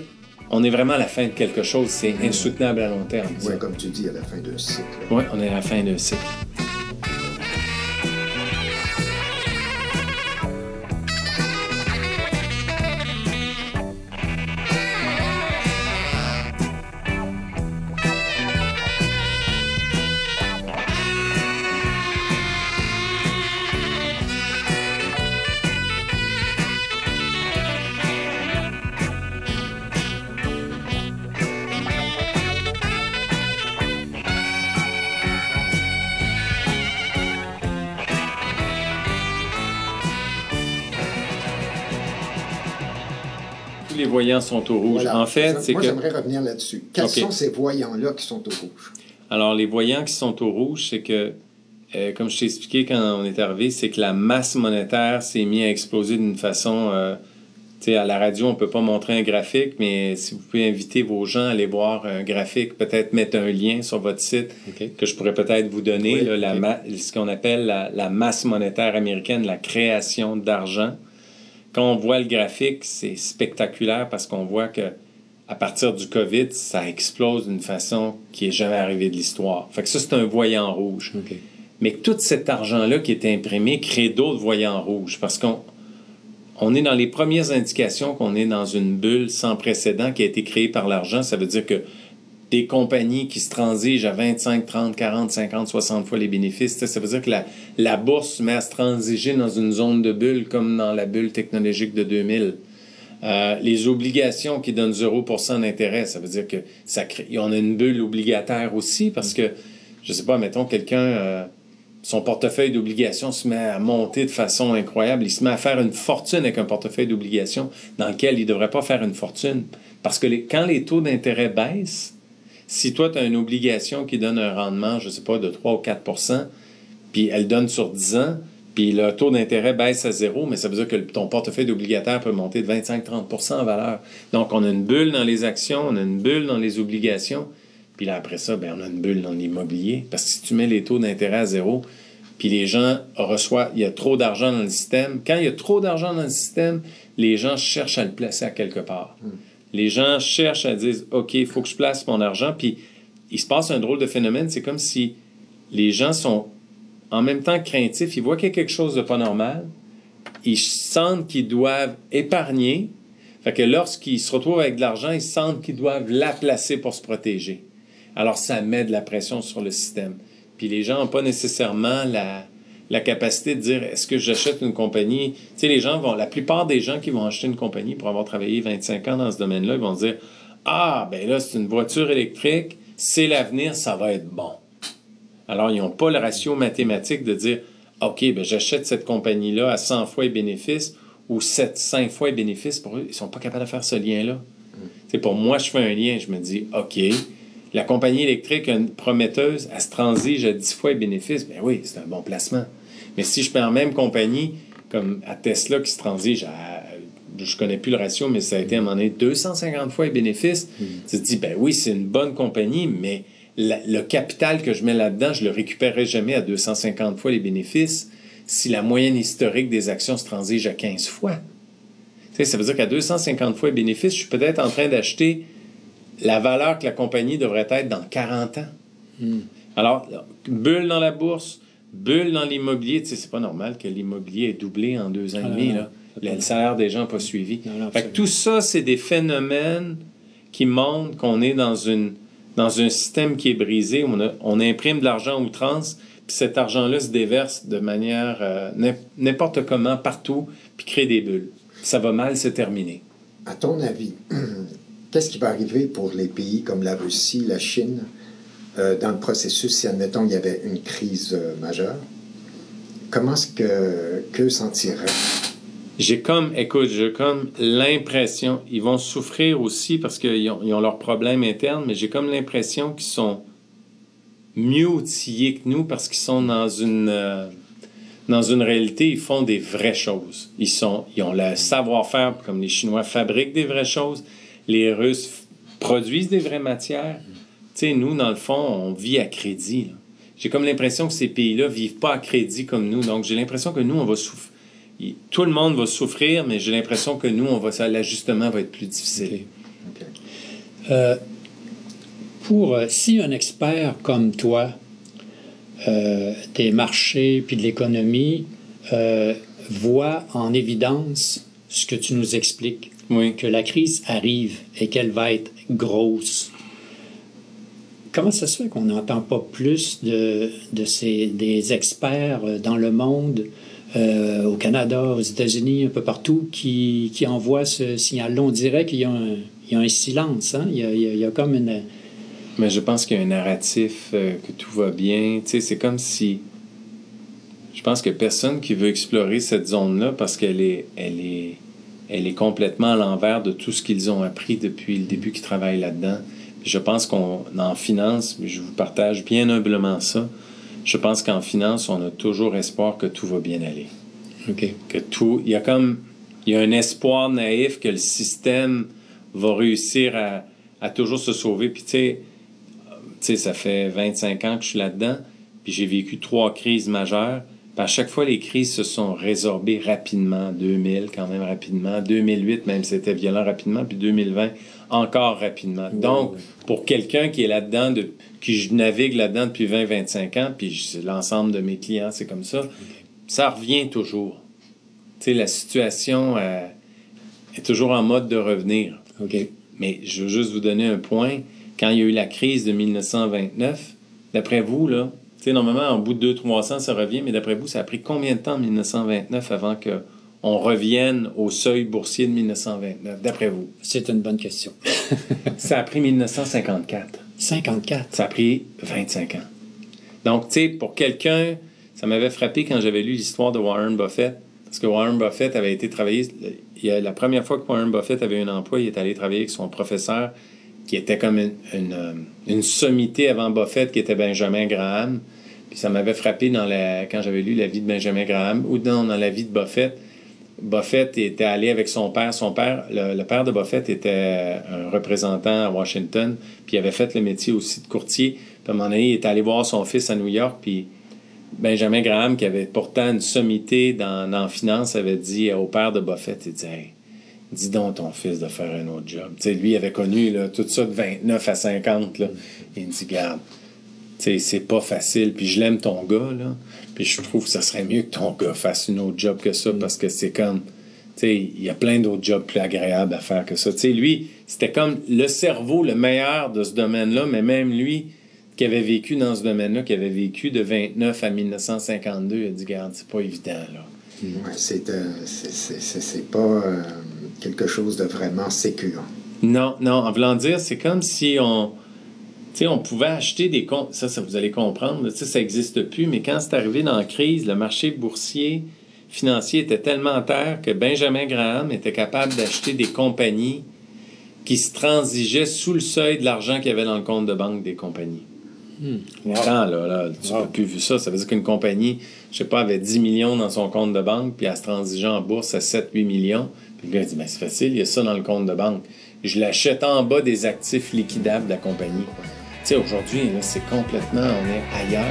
on est vraiment à la fin de quelque chose. C'est insoutenable à long terme. Oui, comme tu dis, à la fin d'un cycle. Oui, on est à la fin d'un cycle. Voyants sont au rouge. En fait, c'est Moi, j'aimerais revenir là-dessus. Quels sont ces voyants-là qui sont au rouge? Alors, les voyants qui sont au rouge, c'est que, euh, comme je t'ai expliqué quand on est arrivé, c'est que la masse monétaire s'est mise à exploser d'une façon... Euh, tu sais, à la radio, on ne peut pas montrer un graphique, mais si vous pouvez inviter vos gens à aller voir un graphique, peut-être mettre un lien sur votre site que je pourrais peut-être vous donner, la ce qu'on appelle la, la, masse monétaire américaine, la création d'argent quand on voit le graphique, c'est spectaculaire parce qu'on voit que à partir du COVID, ça explose d'une façon qui est jamais arrivée de l'histoire. Fait que ça, c'est un voyant rouge. Mais tout cet argent-là qui est imprimé crée d'autres voyants rouges parce qu'on on est dans les premières indications qu'on est dans une bulle sans précédent qui a été créée par l'argent. Ça veut dire que des compagnies qui se transigent à 25, 30, 40, 50, 60 fois les bénéfices. Ça veut dire que la, bourse se met à se transiger dans une zone de bulle comme dans la bulle technologique de 2000. Euh, les obligations qui donnent 0% d'intérêt, ça veut dire que ça on a une bulle obligataire aussi parce que, je sais pas, mettons quelqu'un, euh, son portefeuille d'obligations se met à monter de façon incroyable, il se met à faire une fortune avec un portefeuille d'obligations dans lequel il devrait pas faire une fortune. Parce que quand les taux d'intérêt baissent, si toi, tu as une obligation qui donne un rendement, je ne sais pas, de 3 ou 4% puis elle donne sur 10 ans, puis le taux d'intérêt baisse à zéro, mais ça veut dire que ton portefeuille d'obligataire peut monter de 25-30% en valeur. Donc, on a une bulle dans les actions, on a une bulle dans les obligations, puis là, après ça, ben, on a une bulle dans l'immobilier. Parce que si tu mets les taux d'intérêt à zéro, puis les gens reçoivent, il y a trop d'argent dans le système. Quand il y a trop d'argent dans le système, les gens cherchent à le placer à quelque part. Hmm. Les gens cherchent à dire OK, il faut que je place mon argent. Puis il se passe un drôle de phénomène. C'est comme si les gens sont en même temps craintifs. Ils voient qu'il y a quelque chose de pas normal. Ils sentent qu'ils doivent épargner. Fait que lorsqu'ils se retrouvent avec de l'argent, ils sentent qu'ils doivent la placer pour se protéger. Alors ça met de la pression sur le système. Puis les gens n'ont pas nécessairement la, la capacité de dire est-ce que j'achète une compagnie? Tu les gens vont, la plupart des gens qui vont acheter une compagnie pour avoir travaillé 25 ans dans ce domaine-là, vont dire ah ben là c'est une voiture électrique, c'est l'avenir, ça va être bon. Alors ils n'ont pas le ratio mathématique de dire ok ben j'achète cette compagnie-là à 100 fois les bénéfices ou 7, 5 fois les bénéfices pour eux, ils sont pas capables de faire ce lien-là. C'est pour moi je fais un lien, je me dis ok la compagnie électrique prometteuse, elle se transige à 10 fois les bénéfices, ben oui, c'est un bon placement. Mais si je prends la même compagnie, comme à Tesla qui se transige à, je connais plus le ratio, mais ça a été à un moment donné 250 fois les bénéfices, mm. tu te dis, ben oui, c'est une bonne compagnie, mais le capital que je mets là-dedans, je le récupérerai jamais à 250 fois les bénéfices si la moyenne historique des actions se transige à 15 fois. Tu sais, ça veut dire qu'à 250 fois les bénéfices, je suis peut-être en train d'acheter la valeur que la compagnie devrait être dans 40 ans. Mm. Alors, bulle dans la bourse, bulle dans l'immobilier. Tu sais, c'est pas normal que l'immobilier ait doublé en deux ans et demi. Là. Le salaire des gens n'a pas suivi. tout ça, c'est des phénomènes qui montrent qu'on est dans, une, dans un système qui est brisé. On, on imprime de l'argent outrance, puis cet argent-là se déverse de manière euh, n'importe comment, partout, puis crée des bulles. Ça va mal se terminer. À ton avis, qu'est-ce qui va arriver pour les pays comme la Russie, la Chine, euh, dans le processus, si admettons il y avait une crise euh, majeure, comment est-ce que qu'eux s'en tireraient? J'ai comme, écoute, j'ai comme l'impression, ils vont souffrir aussi parce qu'ils ont, ils ont leurs problèmes internes, mais j'ai comme l'impression qu'ils sont mieux outillés que nous parce qu'ils sont dans une, euh, dans une réalité, ils font des vraies choses. Ils, sont, ils ont le savoir-faire, comme les Chinois fabriquent des vraies choses, les Russes produisent des vraies matières sais, nous, dans le fond, on vit à crédit. J'ai comme l'impression que ces pays-là vivent pas à crédit comme nous. Donc, j'ai l'impression que nous, on va souffrir. Tout le monde va souffrir, mais j'ai l'impression que nous, on va l'ajustement va être plus difficile. Euh, pour euh, si un expert comme toi euh, des marchés puis de l'économie voit en évidence ce que tu nous expliques, que la crise arrive et qu'elle va être grosse, comment ça se fait qu'on n'entend pas plus de, de ces, des experts euh, dans le monde, euh, au Canada, aux États-Unis, un peu partout, qui, qui envoient ce signal-là? On dirait qu'il y, y a un silence, hein? il, y a, il, y a, comme une... Mais je pense qu'il y a un narratif, euh, que tout va bien. Tu sais, c'est comme si... Je pense que personne qui veut explorer cette zone-là parce qu'elle est, elle est, elle est complètement à l'envers de tout ce qu'ils ont appris depuis le début qu'ils travaillent là-dedans. Je pense qu'on en finance, je vous partage bien humblement ça. Je pense qu'en finance, on a toujours espoir que tout va bien aller. OK. Que tout, il y a comme, il y a un espoir naïf que le système va réussir à, à toujours se sauver. Puis tu sais, tu sais, ça fait 25 ans que je suis là-dedans, puis j'ai vécu trois crises majeures. à chaque fois, les crises se sont résorbées rapidement. 2000, quand même rapidement. 2008, même c'était violent rapidement. Puis 2020, encore rapidement. Donc, pour quelqu'un qui est là-dedans, de, qui navigue là-dedans depuis 20-25 ans, puis l'ensemble de mes clients, c'est comme ça, ça revient toujours. Tu sais, la situation euh, est toujours en mode de revenir. OK. Mais je veux juste vous donner un point. Quand il y a eu la crise de 1929, d'après vous, là, tu sais, normalement, en bout de 200-300, ça revient, mais d'après vous, ça a pris combien de temps en 1929 avant que on revienne au seuil boursier de 1929, d'après vous? C'est une bonne question. ça a pris 1954. 54. Ça a pris 25 ans. Donc, tu sais, pour quelqu'un, ça m'avait frappé quand j'avais lu l'histoire de Warren Buffett, parce que Warren Buffett avait été travaillé, il a, la première fois que Warren Buffett avait un emploi, il est allé travailler avec son professeur, qui était comme une, une, une sommité avant Buffett, qui était Benjamin Graham. Puis ça m'avait frappé dans la, quand j'avais lu la vie de Benjamin Graham, ou dans, dans la vie de Buffett, Buffett était allé avec son père. Son père, le, père de Buffett était un représentant à Washington, puis il avait fait le métier aussi de courtier. Puis à un moment donné, il est allé voir son fils à New York, puis Benjamin Graham, qui avait pourtant une sommité dans, finance, avait dit au père de Buffett, il dit dis donc ton fils de faire un autre job. lui, il avait connu tout ça de 29 à 50. Là. Il me dit, garde, c'est pas facile, puis je l'aime ton gars, là. Puis je trouve que ça serait mieux que ton gars fasse une autre job que ça parce que c'est comme. Tu sais, il y a plein d'autres jobs plus agréables à faire que ça. Tu sais, lui, c'était comme le cerveau le meilleur de ce domaine-là, mais même lui, qui avait vécu dans ce domaine-là, qui avait vécu de 29 à 1952, il a dit Garde, c'est pas évident, là. Ouais, c'est euh, pas euh, quelque chose de vraiment sécure. Non, non, en voulant dire, c'est comme si on on pouvait acheter des comptes, ça, ça vous allez comprendre, ça n'existe plus, mais quand c'est arrivé dans la crise, le marché boursier financier était tellement en terre que Benjamin Graham était capable d'acheter des compagnies qui se transigeaient sous le seuil de l'argent qu'il y avait dans le compte de banque des compagnies. Hmm. là, là, tu n'as plus vu ça. Ça veut dire qu'une compagnie, je sais pas, avait 10 millions dans son compte de banque, puis elle se transigeait en bourse à 7-8 millions. Puis le gars dit, ben, c'est facile, il y a ça dans le compte de banque. Je l'achète en bas des actifs liquidables de la compagnie aujourd'hui, c'est complètement, on est ailleurs.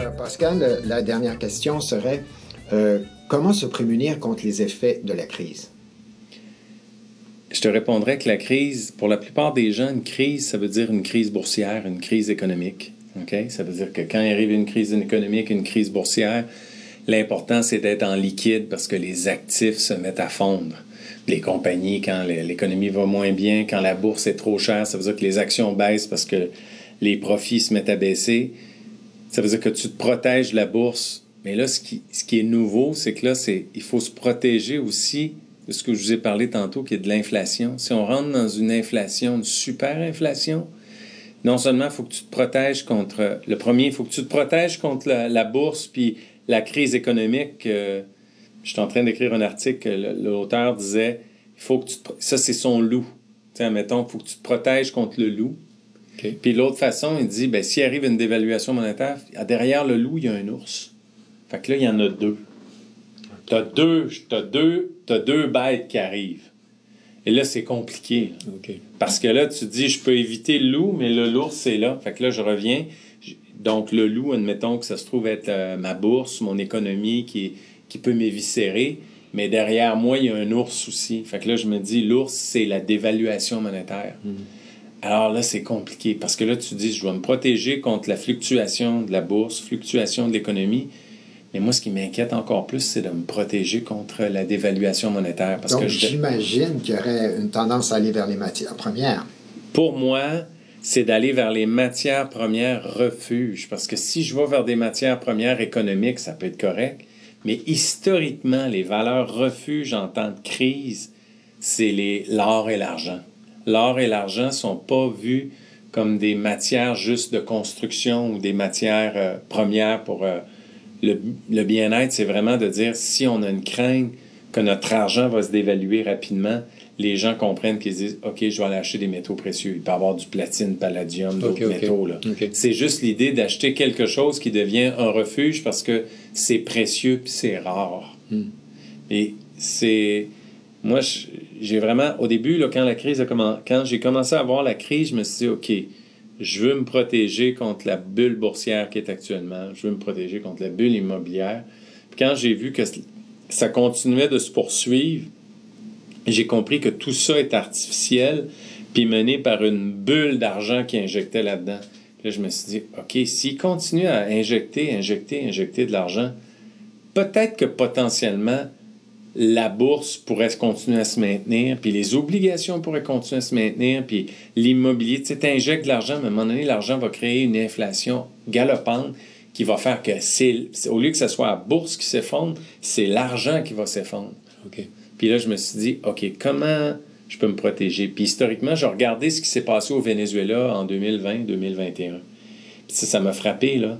Euh, Pascal, la dernière question serait euh, comment se prémunir contre les effets de la crise? Je te répondrais que la crise, pour la plupart des gens, une crise, ça veut dire une crise boursière, une crise économique. Ça veut dire que quand il arrive une crise économique, une crise boursière, l'important, c'est d'être en liquide parce que les actifs se mettent à fondre. Les compagnies, quand l'économie va moins bien, quand la bourse est trop chère, ça veut dire que les actions baissent parce que les profits se mettent à baisser. Ça veut dire que tu te protèges de la bourse mais là, ce qui, ce qui est nouveau, c'est que là, c'est, il faut se protéger aussi de ce que je vous ai parlé tantôt, qui est de l'inflation. Si on rentre dans une inflation, une super inflation, non seulement il faut que tu te protèges contre... Le premier, il faut que tu te protèges contre la, bourse, puis la crise économique. Euh, je suis en train d'écrire un article, l'auteur disait, il faut que tu Ça, c'est son loup. Tu sais, mettons, il faut que tu te protèges contre le loup. Puis l'autre façon, il dit, ben, s'il arrive une dévaluation monétaire, derrière le loup, il y a un ours. Fait que là, il y en a deux. T'as deux, t'as deux, as deux bêtes qui arrivent. Et là, c'est compliqué. Parce que là, tu dis, je peux éviter le loup, mais le l'ours, c'est là. Fait que là, je reviens. Donc, le loup, admettons que ça se trouve être euh, ma bourse, mon économie qui, qui peut m'éviscérer. Mais derrière moi, il y a un ours aussi. Fait que là, je me dis, l'ours, c'est la dévaluation monétaire. Mhm. Alors là, c'est compliqué parce que là, tu dis, je dois me protéger contre la fluctuation de la bourse, fluctuation de l'économie. Mais moi, ce qui m'inquiète encore plus, c'est de me protéger contre la dévaluation monétaire. Parce Donc, j'imagine qu'il y aurait une tendance à aller vers les matières premières. Pour moi, c'est d'aller vers les matières premières refuges. Parce que si je vais vers des matières premières économiques, ça peut être correct. Mais historiquement, les valeurs refuges en temps de crise, c'est l'or et l'argent. L'or et l'argent ne sont pas vus comme des matières juste de construction ou des matières euh, premières pour... Euh, le, bien-être, c'est vraiment de dire si on a une crainte que notre argent va se dévaluer rapidement, les gens comprennent qu'ils disent OK, je vais aller acheter des métaux précieux. Il peut y avoir du platine, palladium, d'autres métaux. C'est juste l'idée d'acheter quelque chose qui devient un refuge parce que c'est précieux puis c'est rare. Hmm. Et c'est. Moi, j'ai vraiment. Au début, là, quand la crise a commencé, quand j'ai commencé à voir la crise, je me suis dit OK, je veux me protéger contre la bulle boursière qui est actuellement. Je veux me protéger contre la bulle immobilière. Puis quand j'ai vu que ça continuait de se poursuivre, j'ai compris que tout ça est artificiel, puis mené par une bulle d'argent qui injectait là-dedans. Là, je me suis dit, OK, s'il continue à injecter, injecter, injecter de l'argent, peut-être que potentiellement, la bourse pourrait continuer à se maintenir, puis les obligations pourraient continuer à se maintenir, puis l'immobilier, tu sais, injectes de l'argent, mais à un moment donné, l'argent va créer une inflation galopante qui va faire que c'est, au lieu que ce soit la bourse qui s'effondre, c'est l'argent qui va s'effondrer. OK. Puis là, je me suis dit, OK, comment je peux me protéger? Puis historiquement, j'ai regardé ce qui s'est passé au Venezuela en 2020-2021. Puis ça m'a frappé, là.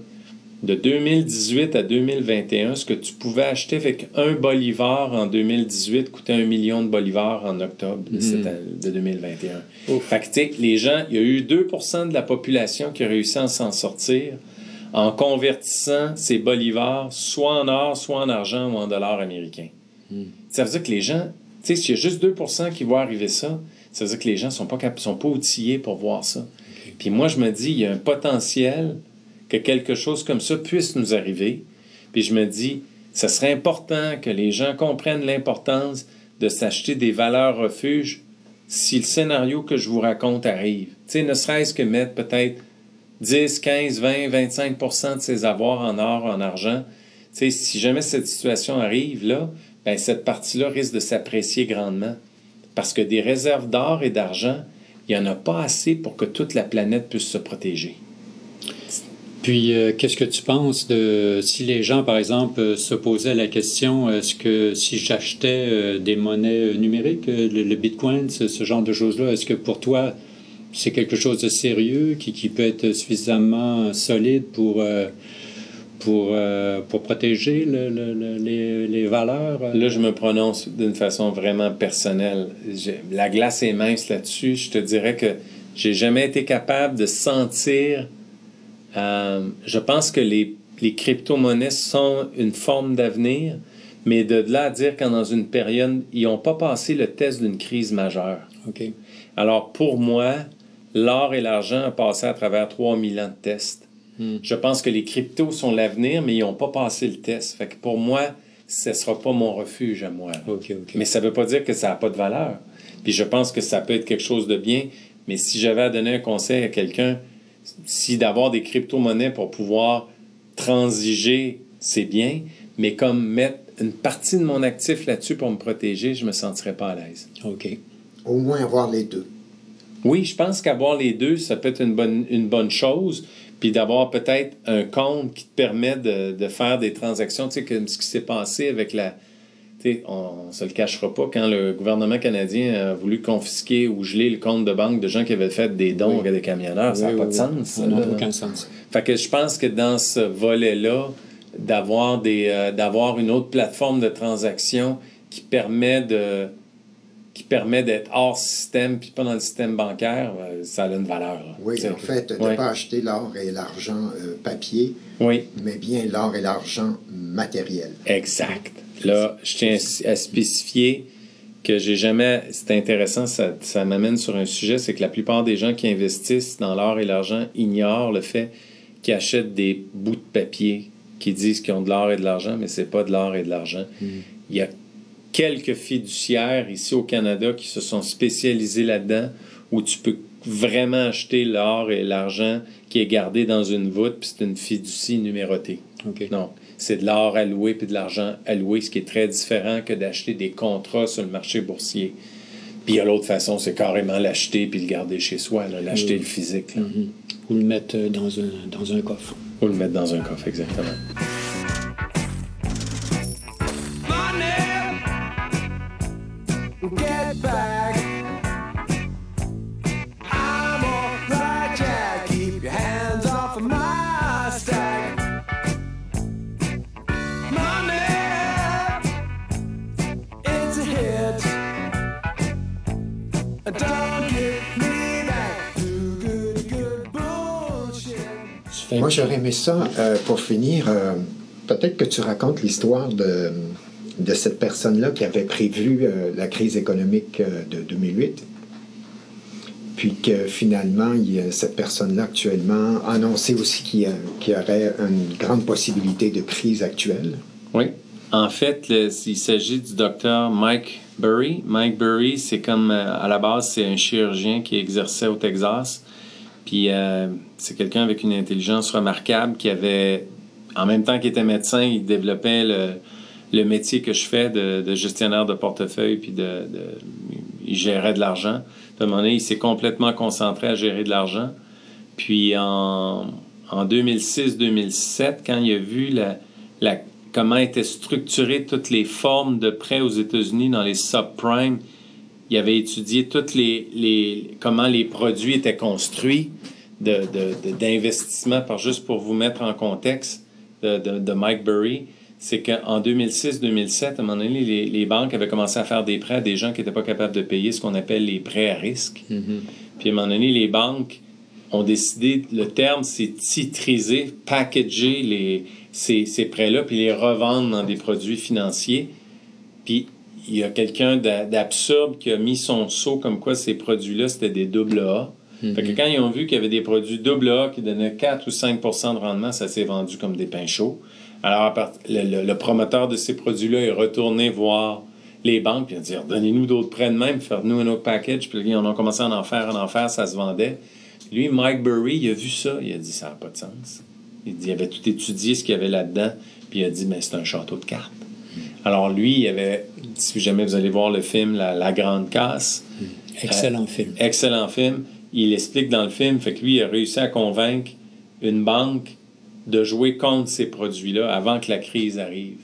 De 2018 à 2021, ce que tu pouvais acheter avec un bolivar en 2018 coûtait un million de bolivars en octobre de, hmm. 2021. Fait que, tu sais, les gens, il y a eu 2% de la population qui a réussi à s'en sortir en convertissant ces bolivars soit en or, soit en argent ou en dollars américains. Ça veut dire que les gens, tu sais, s'il y a juste 2% qui voient arriver ça, ça veut dire que les gens ne sont pas, sont pas outillés pour voir ça. Puis moi, je me dis, il y a un potentiel que quelque chose comme ça puisse nous arriver. Puis je me dis, ce serait important que les gens comprennent l'importance de s'acheter des valeurs refuges si le scénario que je vous raconte arrive. Tu sais, ne serait-ce que mettre peut-être 10, 15, 20, 25 de ses avoirs en or, en argent. Tu sais, si jamais cette situation arrive, là, ben, cette partie-là risque de s'apprécier grandement. Parce que des réserves d'or et d'argent, il n'y en a pas assez pour que toute la planète puisse se protéger. Puis, euh, qu'est-ce que tu penses de si les gens, par exemple, euh, se posaient la question est-ce que si j'achetais euh, des monnaies numériques, le, Bitcoin, ce, genre de choses-là, est-ce que pour toi, c'est quelque chose de sérieux qui, qui, peut être suffisamment solide pour pour, pour protéger les, les, valeurs? Là, je me prononce d'une façon vraiment personnelle. La glace est mince là-dessus. Je te dirais que j'ai jamais été capable de sentir. Euh, je pense que les, les crypto-monnaies sont une forme d'avenir, mais de là à dire qu'en dans une période, ils n'ont pas passé le test d'une crise majeure. OK. Alors, pour moi, l'or et l'argent ont passé à travers 3000 ans de tests. Hmm. Je pense que les cryptos sont l'avenir, mais ils n'ont pas passé le test. Fait que pour moi, ce ne sera pas mon refuge à moi. Mais ça ne veut pas dire que ça n'a pas de valeur. Puis je pense que ça peut être quelque chose de bien. Mais si j'avais à donner un conseil à quelqu'un, si d'avoir des crypto-monnaies pour pouvoir transiger, c'est bien, mais comme mettre une partie de mon actif là-dessus pour me protéger, je ne me sentirais pas à l'aise. OK. Au moins avoir les deux. Oui, je pense qu'avoir les deux, ça peut être une bonne, une bonne chose puis d'avoir peut-être un compte qui te permet de, de faire des transactions, tu sais, comme ce qui s'est passé avec la... On ne se le cachera pas, quand le gouvernement canadien a voulu confisquer ou geler le compte de banque de gens qui avaient fait des dons à des camionneurs, ça n'a pas de sens. Ça n'a aucun sens. Fait que je pense que dans ce volet-là, d'avoir des euh, d'avoir une autre plateforme de transaction qui permet de qui permet d'être hors système puis pas dans le système bancaire, euh, ça a une valeur. Oui, en fait, de ne pas acheter l'or et l'argent euh, papier, oui. mais bien l'or et l'argent matériel. Exact. Là, je tiens à spécifier que j'ai jamais. C'est intéressant, ça, ça m'amène sur un sujet c'est que la plupart des gens qui investissent dans l'or et l'argent ignorent le fait qu'ils achètent des bouts de papier qui disent qu'ils ont de l'or et de l'argent, mais c'est pas de l'or et de l'argent. Mm. Il y a quelques fiduciaires ici au Canada qui se sont spécialisés là-dedans, où tu peux vraiment acheter l'or et l'argent qui est gardé dans une voûte, puis c'est une fiducie numérotée. Donc, c'est de l'or alloué puis de l'argent alloué, ce qui est très différent que d'acheter des contrats sur le marché boursier. Puis il y a l'autre façon, c'est carrément l'acheter puis le garder chez soi, l'acheter le physique. Mm-hmm. Ou le mettre dans un, dans un coffre. Ou le mettre dans un coffre, exactement. Moi, j'aurais aimé ça, euh, pour finir, euh, peut-être que tu racontes l'histoire de, de cette personne-là qui avait prévu euh, la crise économique de 2008, puis que finalement, il, cette personne-là actuellement a annoncé aussi qu'il y, aurait une grande possibilité de crise actuelle. Oui. En fait, il s'agit du docteur Mike Burry. Mike Burry, c'est comme, à la base, c'est un chirurgien qui exerçait au Texas puis euh, c'est quelqu'un avec une intelligence remarquable qui avait, en même temps qu'il était médecin, il développait le, métier que je fais de, gestionnaire de portefeuille, puis de, il gérait de l'argent. à un moment donné, il s'est complètement concentré à gérer de l'argent. Puis en, en 2006-2007, quand il a vu comment étaient structurées toutes les formes de prêts aux États-Unis dans les subprimes, il avait étudié toutes les, les, comment les produits étaient construits d'investissement, de, de, par juste pour vous mettre en contexte de, Mike Burry, c'est qu'en 2006-2007, à un moment donné, les, les, banques avaient commencé à faire des prêts à des gens qui n'étaient pas capables de payer ce qu'on appelle les prêts à risque. Mm-hmm. Puis à un moment donné, les banques ont décidé, le terme, c'est titriser, packager les, ces, ces prêts-là, puis les revendre dans des produits financiers. Puis il y a quelqu'un d'absurde qui a mis son saut comme quoi ces produits-là, c'était des double A. Fait que mhm. quand ils ont vu qu'il y avait des produits double A qui donnaient 4 ou 5% de rendement, ça s'est vendu comme des pains chauds. Alors, le, promoteur de ces produits-là est retourné voir les banques et a dit Donnez-nous d'autres prêts de même, faites-nous un autre package. Puis ils ont commencé à en faire, à en faire, ça se vendait. Lui, Mike Burry, il a vu ça, il a dit Ça n'a pas de sens. Il, dit, il avait tout étudié ce qu'il y avait là-dedans, puis il a dit Mais c'est un château de cartes. Alors lui, il avait, si jamais vous allez voir le film La, Grande Casse. Excellent euh, film. Excellent film. Il explique dans le film, fait que lui, il a réussi à convaincre une banque de jouer contre ces produits-là avant que la crise arrive.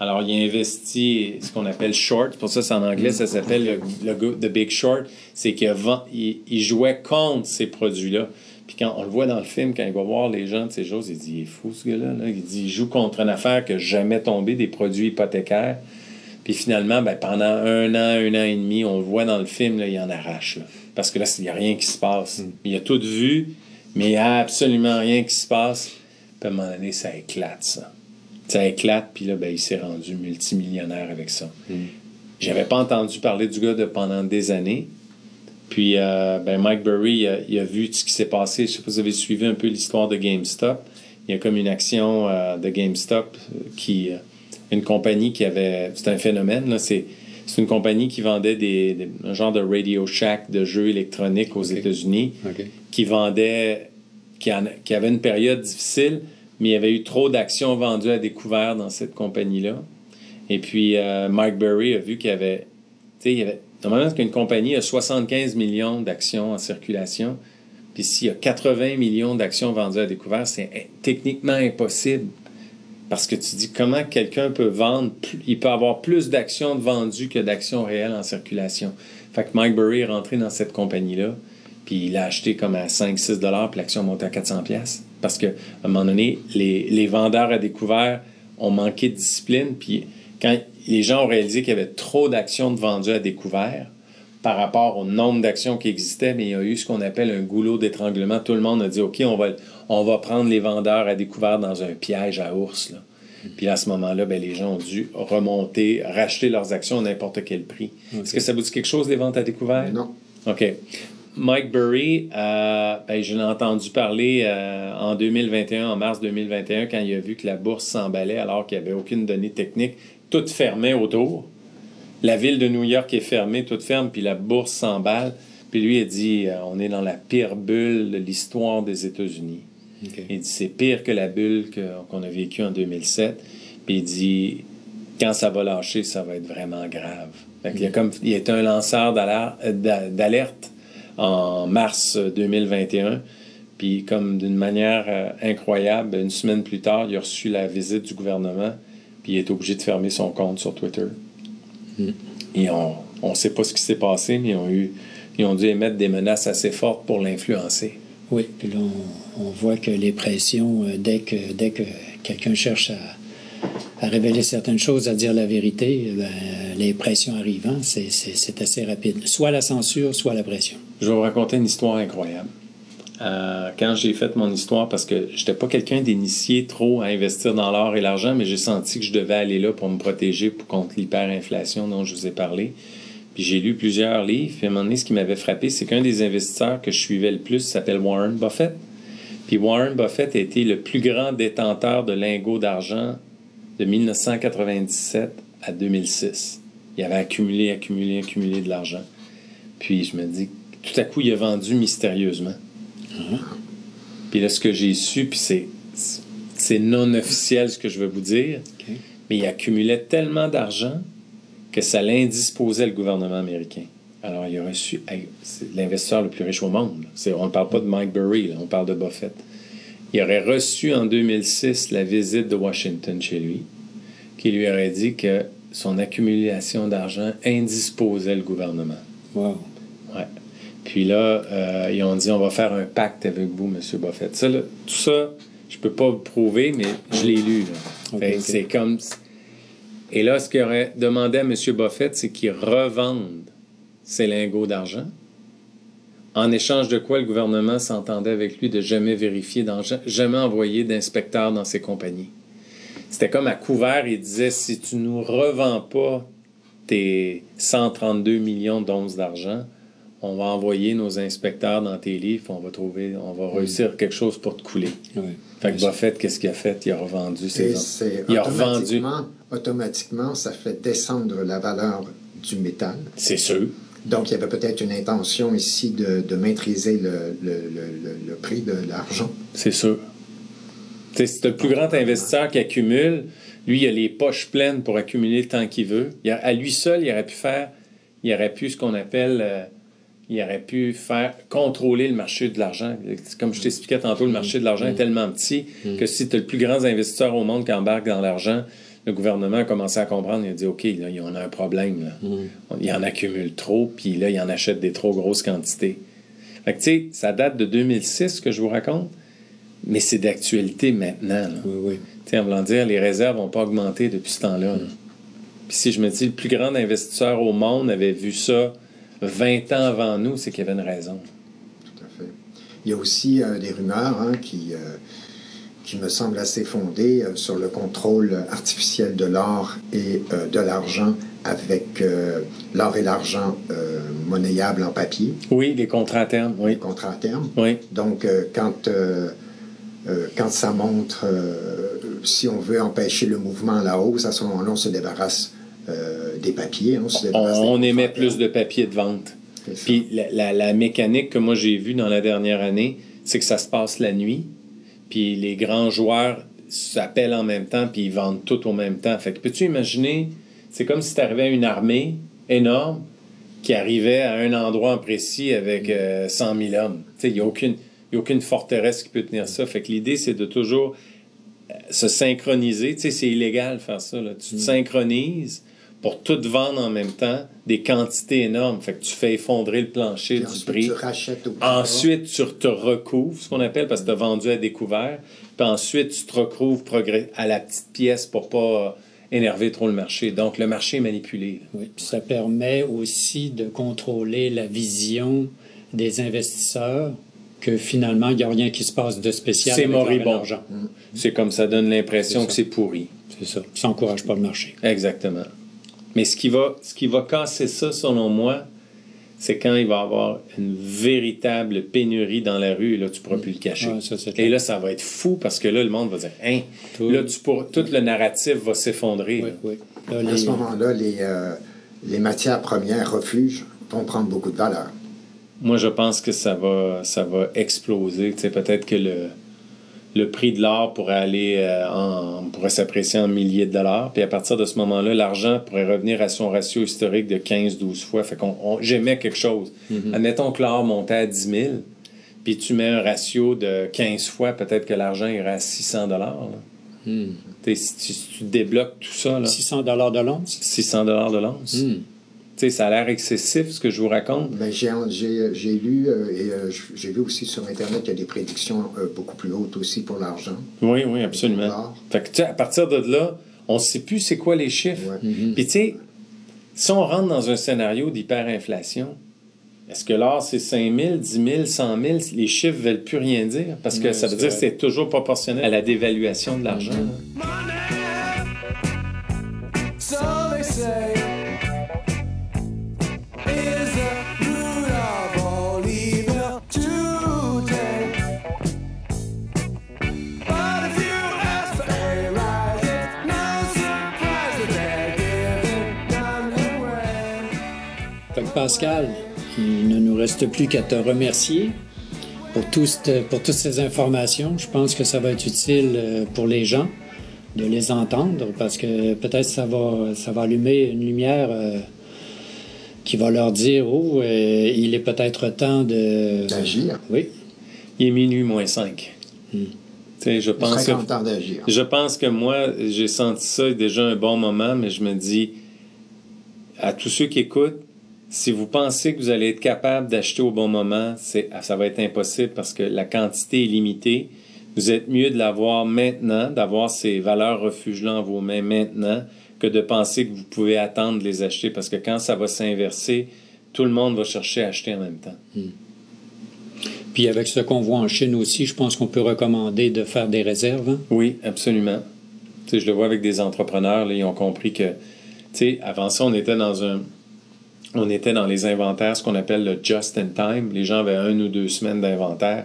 Alors, il a investi ce qu'on appelle short. Pour ça, c'est en anglais, ça s'appelle le, The Big Short. C'est qu'il il jouait contre ces produits-là. Puis quand on le voit dans le film, quand il va voir les gens de ces choses, il dit il est fou ce gars-là. Il dit il joue contre une affaire que jamais tombé, des produits hypothécaires. Puis finalement, ben, pendant un an, un an et demi, on le voit dans le film, là, il en arrache. Parce que là, il n'y a rien qui se passe. Mm. Il a tout vu, mais il n'y a absolument rien qui se passe. Puis à un moment donné, ça éclate, ça. Ça éclate, puis là, ben, il s'est rendu multimillionnaire avec ça. Mm. J'avais pas entendu parler du gars de pendant des années. Puis euh, ben Mike Burry, il a, vu ce qui s'est passé. Je ne sais pas si vous avez suivi un peu l'histoire de GameStop. Il y a comme une action euh, de GameStop euh, qui. une compagnie qui avait. C'est un phénomène, C'est, une compagnie qui vendait des, un genre de Radio Shack de jeux électroniques aux États-Unis, qui vendait. Qui, qui, avait une période difficile, mais il y avait eu trop d'actions vendues à découvert dans cette compagnie-là. Et puis, Mike Burry a vu qu'il y avait. Tu sais, il y avait Normalement, qu'une compagnie a 75 millions d'actions en circulation, puis s'il y a 80 millions d'actions vendues à découvert, c'est techniquement impossible. Parce que tu dis comment quelqu'un peut vendre, il peut avoir plus d'actions vendues que d'actions réelles en circulation? Fait que Mike Burry est rentré dans cette compagnie-là, puis il a acheté comme à 5-6 dollars, puis l'action monte à 400 pièces Parce qu'à un moment donné, les, les vendeurs à découvert ont manqué de discipline, puis quand les gens ont réalisé qu'il y avait trop d'actions de vendues à découvert par rapport au nombre d'actions qui existaient, mais il y a eu ce qu'on appelle un goulot d'étranglement. Tout le monde a dit OK, on va, on va prendre les vendeurs à découvert dans un piège à ours. Puis à ce moment-là, ben, les gens ont dû remonter, racheter leurs actions à n'importe quel prix. Est-ce que ça vous dit quelque chose, les ventes à découvert? Non. OK. Mike Burry, euh, ben, je l'ai entendu parler euh, en 2021, en mars 2021, quand il a vu que la bourse s'emballait alors qu'il n'y avait aucune donnée technique tout fermé autour. La ville de New York est fermée, toute ferme, puis la bourse s'emballe. Puis lui, il dit euh, on est dans la pire bulle de l'histoire des États-Unis. Il dit c'est pire que la bulle qu'on a vécue en 2007. Puis il dit quand ça va lâcher, ça va être vraiment grave. il, a comme, il est un lanceur d'alerte en mars 2021. Puis comme d'une manière euh, incroyable, une semaine plus tard, il a reçu la visite du gouvernement puis il est obligé de fermer son compte sur Twitter. Hmm. Et on ne sait pas ce qui s'est passé, mais ils ont, eu, ils ont dû émettre des menaces assez fortes pour l'influencer. Oui, puis là, on, voit que les pressions, euh, dès que, dès que quelqu'un cherche à, révéler certaines choses, à dire la vérité, ben, les pressions arrivant, c'est assez rapide. Soit la censure, soit la pression. Je vais vous raconter une histoire incroyable. Euh, quand j'ai fait mon histoire, parce que je n'étais pas quelqu'un d'initié trop à investir dans l'or et l'argent, mais j'ai senti que je devais aller là pour me protéger contre l'hyperinflation dont je vous ai parlé. Puis j'ai lu plusieurs livres. Puis à un moment donné, ce qui m'avait frappé, c'est qu'un des investisseurs que je suivais le plus s'appelle Warren Buffett. Puis Warren Buffett a été le plus grand détenteur de lingots d'argent de 1997 à 2006. Il avait accumulé, accumulé, accumulé de l'argent. Puis je me dis, tout à coup, il a vendu mystérieusement. Puis là, ce que j'ai su, puis c'est, c'est non officiel ce que je veux vous dire, mais il accumulait tellement d'argent que ça l'indisposait le gouvernement américain. Alors, il a reçu. C'est l'investisseur le plus riche au monde. on ne parle pas de Mike Burry, on parle de Buffett. Il aurait reçu en 2006 la visite de Washington chez lui, qui lui aurait dit que son accumulation d'argent indisposait le gouvernement. Wow. Ouais. Puis là, euh, ils ont dit on va faire un pacte avec vous, M. Buffett. Ça, tout ça, je peux pas le prouver, mais je l'ai lu. C'est comme. Et là, ce qu'il aurait demandé à M. Buffett, c'est qu'il revende ses lingots d'argent. En échange de quoi le gouvernement s'entendait avec lui de jamais vérifier, jamais envoyer d'inspecteurs dans ses compagnies. C'était comme à couvert, il disait si tu nous revends pas tes 132 millions d'onces d'argent, on va envoyer nos inspecteurs dans tes livres, on va trouver, on va réussir quelque chose pour te couler. Fait que Buffett, qu'est-ce qu'il a fait? Il a revendu ses Il a revendu. Automatiquement, ça fait descendre la valeur du métal. C'est sûr. Donc, il y avait peut-être une intention ici de, maîtriser le, le, prix de l'argent. C'est sûr. C'est le plus grand investisseur qui accumule. Lui, il a les poches pleines pour accumuler le temps qu'il veut. à lui seul, il aurait pu faire, il aurait pu ce qu'on appelle euh, il aurait pu faire contrôler le marché de l'argent. Comme je t'expliquais tantôt, le marché de l'argent est tellement petit que si tu es le plus grand investisseur au monde qui embarque dans l'argent, le gouvernement a commencé à comprendre, il a dit OK, là, il y en a un problème. Il en accumule trop, puis là, il en achète des trop grosses quantités. Fait que, tu sais, ça date de 2006 que je vous raconte, mais c'est d'actualité maintenant. Oui, oui. en voulant dire, les réserves n'ont pas augmenté depuis ce temps-là. Puis si je me dis, le plus grand investisseur au monde avait vu ça 20 ans avant nous, c'est qu'il y avait une raison. Tout à fait. Il y a aussi euh, des rumeurs hein, qui, euh, qui me semblent assez fondées euh, sur le contrôle artificiel de l'or et de l'argent avec l'or et l'argent monnayables en papier. Oui, les contrats à terme. Oui. Contrats à terme. Oui. Donc, quand, quand ça montre, si on veut empêcher le mouvement à la hausse, à ce moment-là, on se débarrasse euh, des papiers. Hein, on, émet plus de papier de vente. Puis la, mécanique que moi j'ai vue dans la dernière année, c'est que ça se passe la nuit. Puis les grands joueurs s'appellent en même temps, puis ils vendent tout au même temps. Fait que peux-tu imaginer, c'est comme si tu arrivais à une armée énorme qui arrivait à un endroit précis avec 100 mm. 000 euh, hommes. Il n'y a aucune, aucune forteresse qui peut tenir ça. Fait que l'idée, c'est de toujours euh, se synchroniser. Tu sais, c'est illégal de faire ça. Tu te mm. synchronises pour tout vendre en même temps des quantités énormes. Fait que tu fais effondrer le plancher du prix. Tu rachètes au ensuite, tu te recouvres, ce qu'on appelle, parce que tu as vendu à découvert. Puis ensuite, tu te recouvres à la petite pièce pour pas énerver trop le marché. Donc, le marché est manipulé. Oui, puis ça permet aussi de contrôler la vision des investisseurs que finalement, il n'y a rien qui se passe de spécial. C'est moribond. C'est comme ça donne l'impression que c'est pourri. C'est ça. Ça n'encourage pas le marché. Exactement. Mais ce qui va, ce qui va casser ça, selon moi, c'est quand il va y avoir une véritable pénurie dans la rue, et là, tu ne pourras plus le cacher. et là, ça va être fou parce que là, le monde va dire Hein, là, tu tout le narratif va s'effondrer. Oui, à ce moment-là, les, euh, les matières premières, refuges, vont prendre beaucoup de valeur. Moi, je pense que ça va, ça va exploser. Tu sais, peut-être que le, le prix de l'or pourrait aller euh, en, pourrait s'apprécier en milliers de dollars. Puis à partir de ce moment-là, l'argent pourrait revenir à son ratio historique de 15-12 fois. Fait qu'on j'aimais quelque chose. Mm-hmm. Admettons que l'or montait à 10 000, puis tu mets un ratio de 15 fois, peut-être que l'argent irait à 600 dollars. Mm. Si, tu débloques tout ça. Là, 600 dollars de l'once? 600 dollars de l'once. Mm ça a l'air excessif ce que je vous raconte. Ben, j'ai lu euh, et euh, j'ai vu aussi sur Internet qu'il y a des prédictions euh, beaucoup plus hautes aussi pour l'argent. Oui, oui, absolument. Fait que, à partir de là, on ne sait plus c'est quoi les chiffres. Mm-hmm. Puis tu sais, si on rentre dans un scénario d'hyperinflation, Est-ce que l'or, c'est 5 000, 10 000, 100 000? Les chiffres ne veulent plus rien dire? Parce que Ouais, ça veut dire que c'est toujours proportionnel à la dévaluation de l'argent. So they Fait que Pascal, il ne nous reste plus qu'à te remercier pour, tout ce- pour toutes ces informations. Je pense que ça va être utile euh, pour les gens de les entendre parce que peut-être ça va, ça va allumer une lumière euh, qui va leur dire Oh, euh, il est peut-être temps de. D'agir. Oui. Il est minuit moins 5. Hmm. Tu sais, je pense que temps. Je pense que moi, j'ai senti ça déjà un bon moment, mais je me dis à tous ceux qui écoutent, si vous pensez que vous allez être capable d'acheter au bon moment, c'est, ça va être impossible parce que la quantité est limitée. Vous êtes mieux de l'avoir maintenant, d'avoir ces valeurs refuges-là en vos mains maintenant, que de penser que vous pouvez attendre de les acheter parce que quand ça va s'inverser, tout le monde va chercher à acheter en même temps. Puis avec ce qu'on voit en Chine aussi, je pense qu'on peut recommander de faire des réserves. hein? Oui, absolument. Tu sais, je le vois avec des entrepreneurs, là, ils ont compris que, tu sais, avant ça, on était dans un, on était dans les inventaires, ce qu'on appelle le just in time. Les gens avaient une ou deux semaines d'inventaire.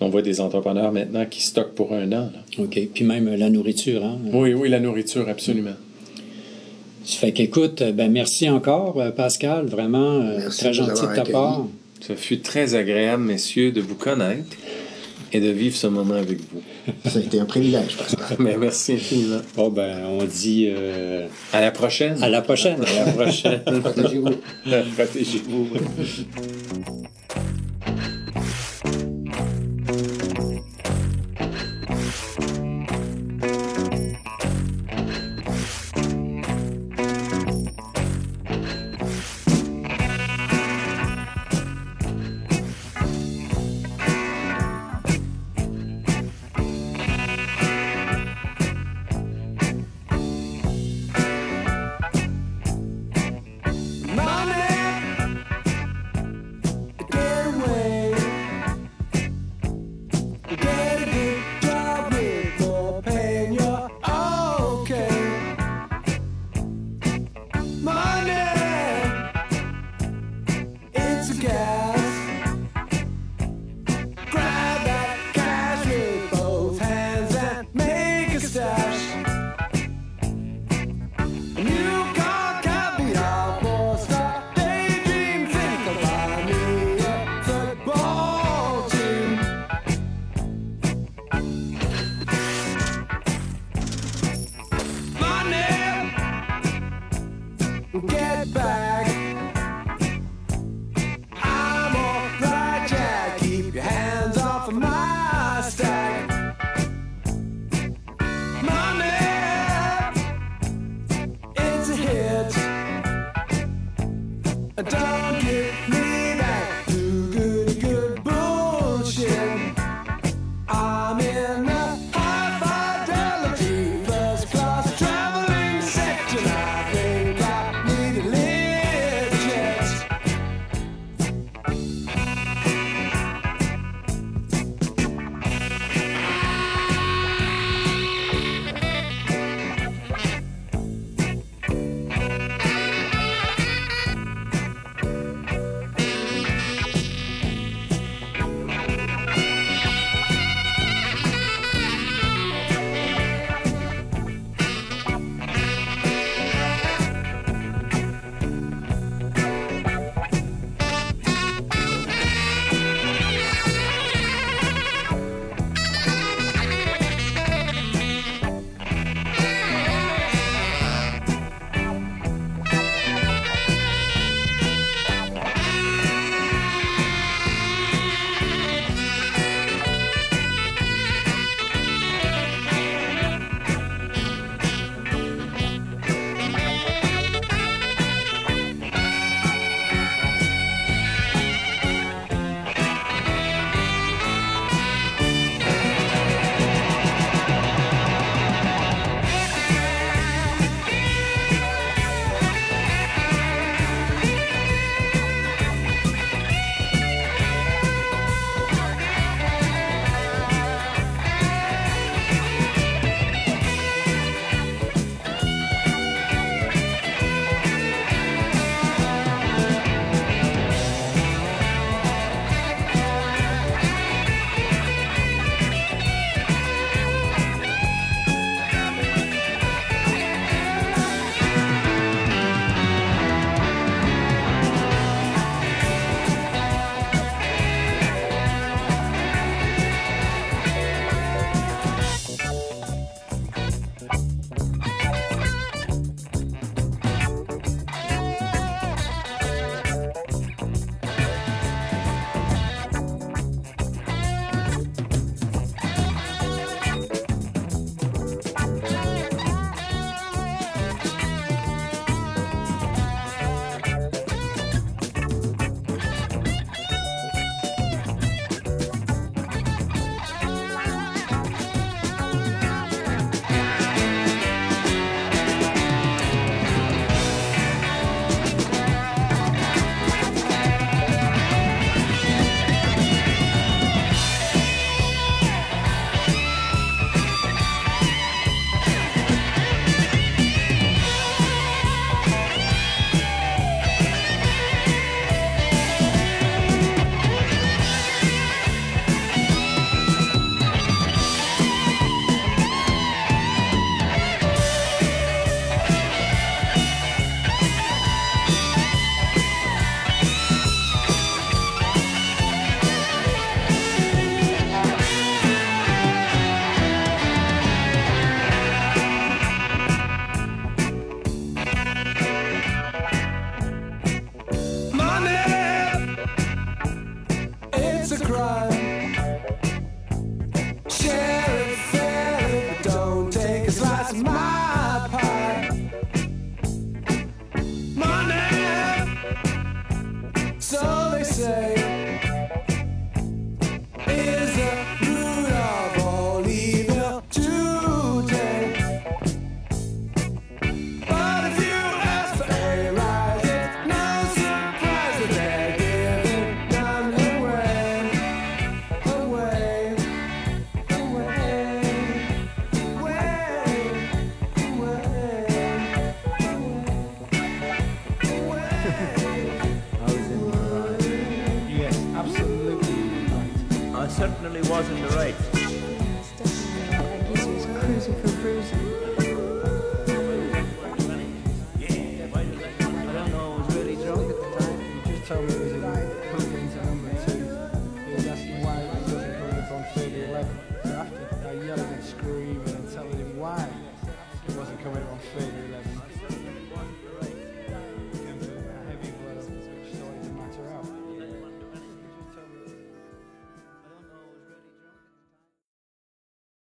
On voit des entrepreneurs maintenant qui stockent pour un an. là. OK. Puis même euh, la nourriture. Hein? Oui, oui, la nourriture, absolument. Ça fait qu'écoute, euh, ben merci encore, euh, Pascal. Vraiment Merci très gentil de ta part. Ça fut très agréable, messieurs, de vous connaître et de vivre ce moment avec vous. Ça a été un privilège, Pascal. Mais merci infiniment. Bon, ben, on dit euh, À la prochaine. à la prochaine. À la prochaine. Protégez-vous. Protégez-vous.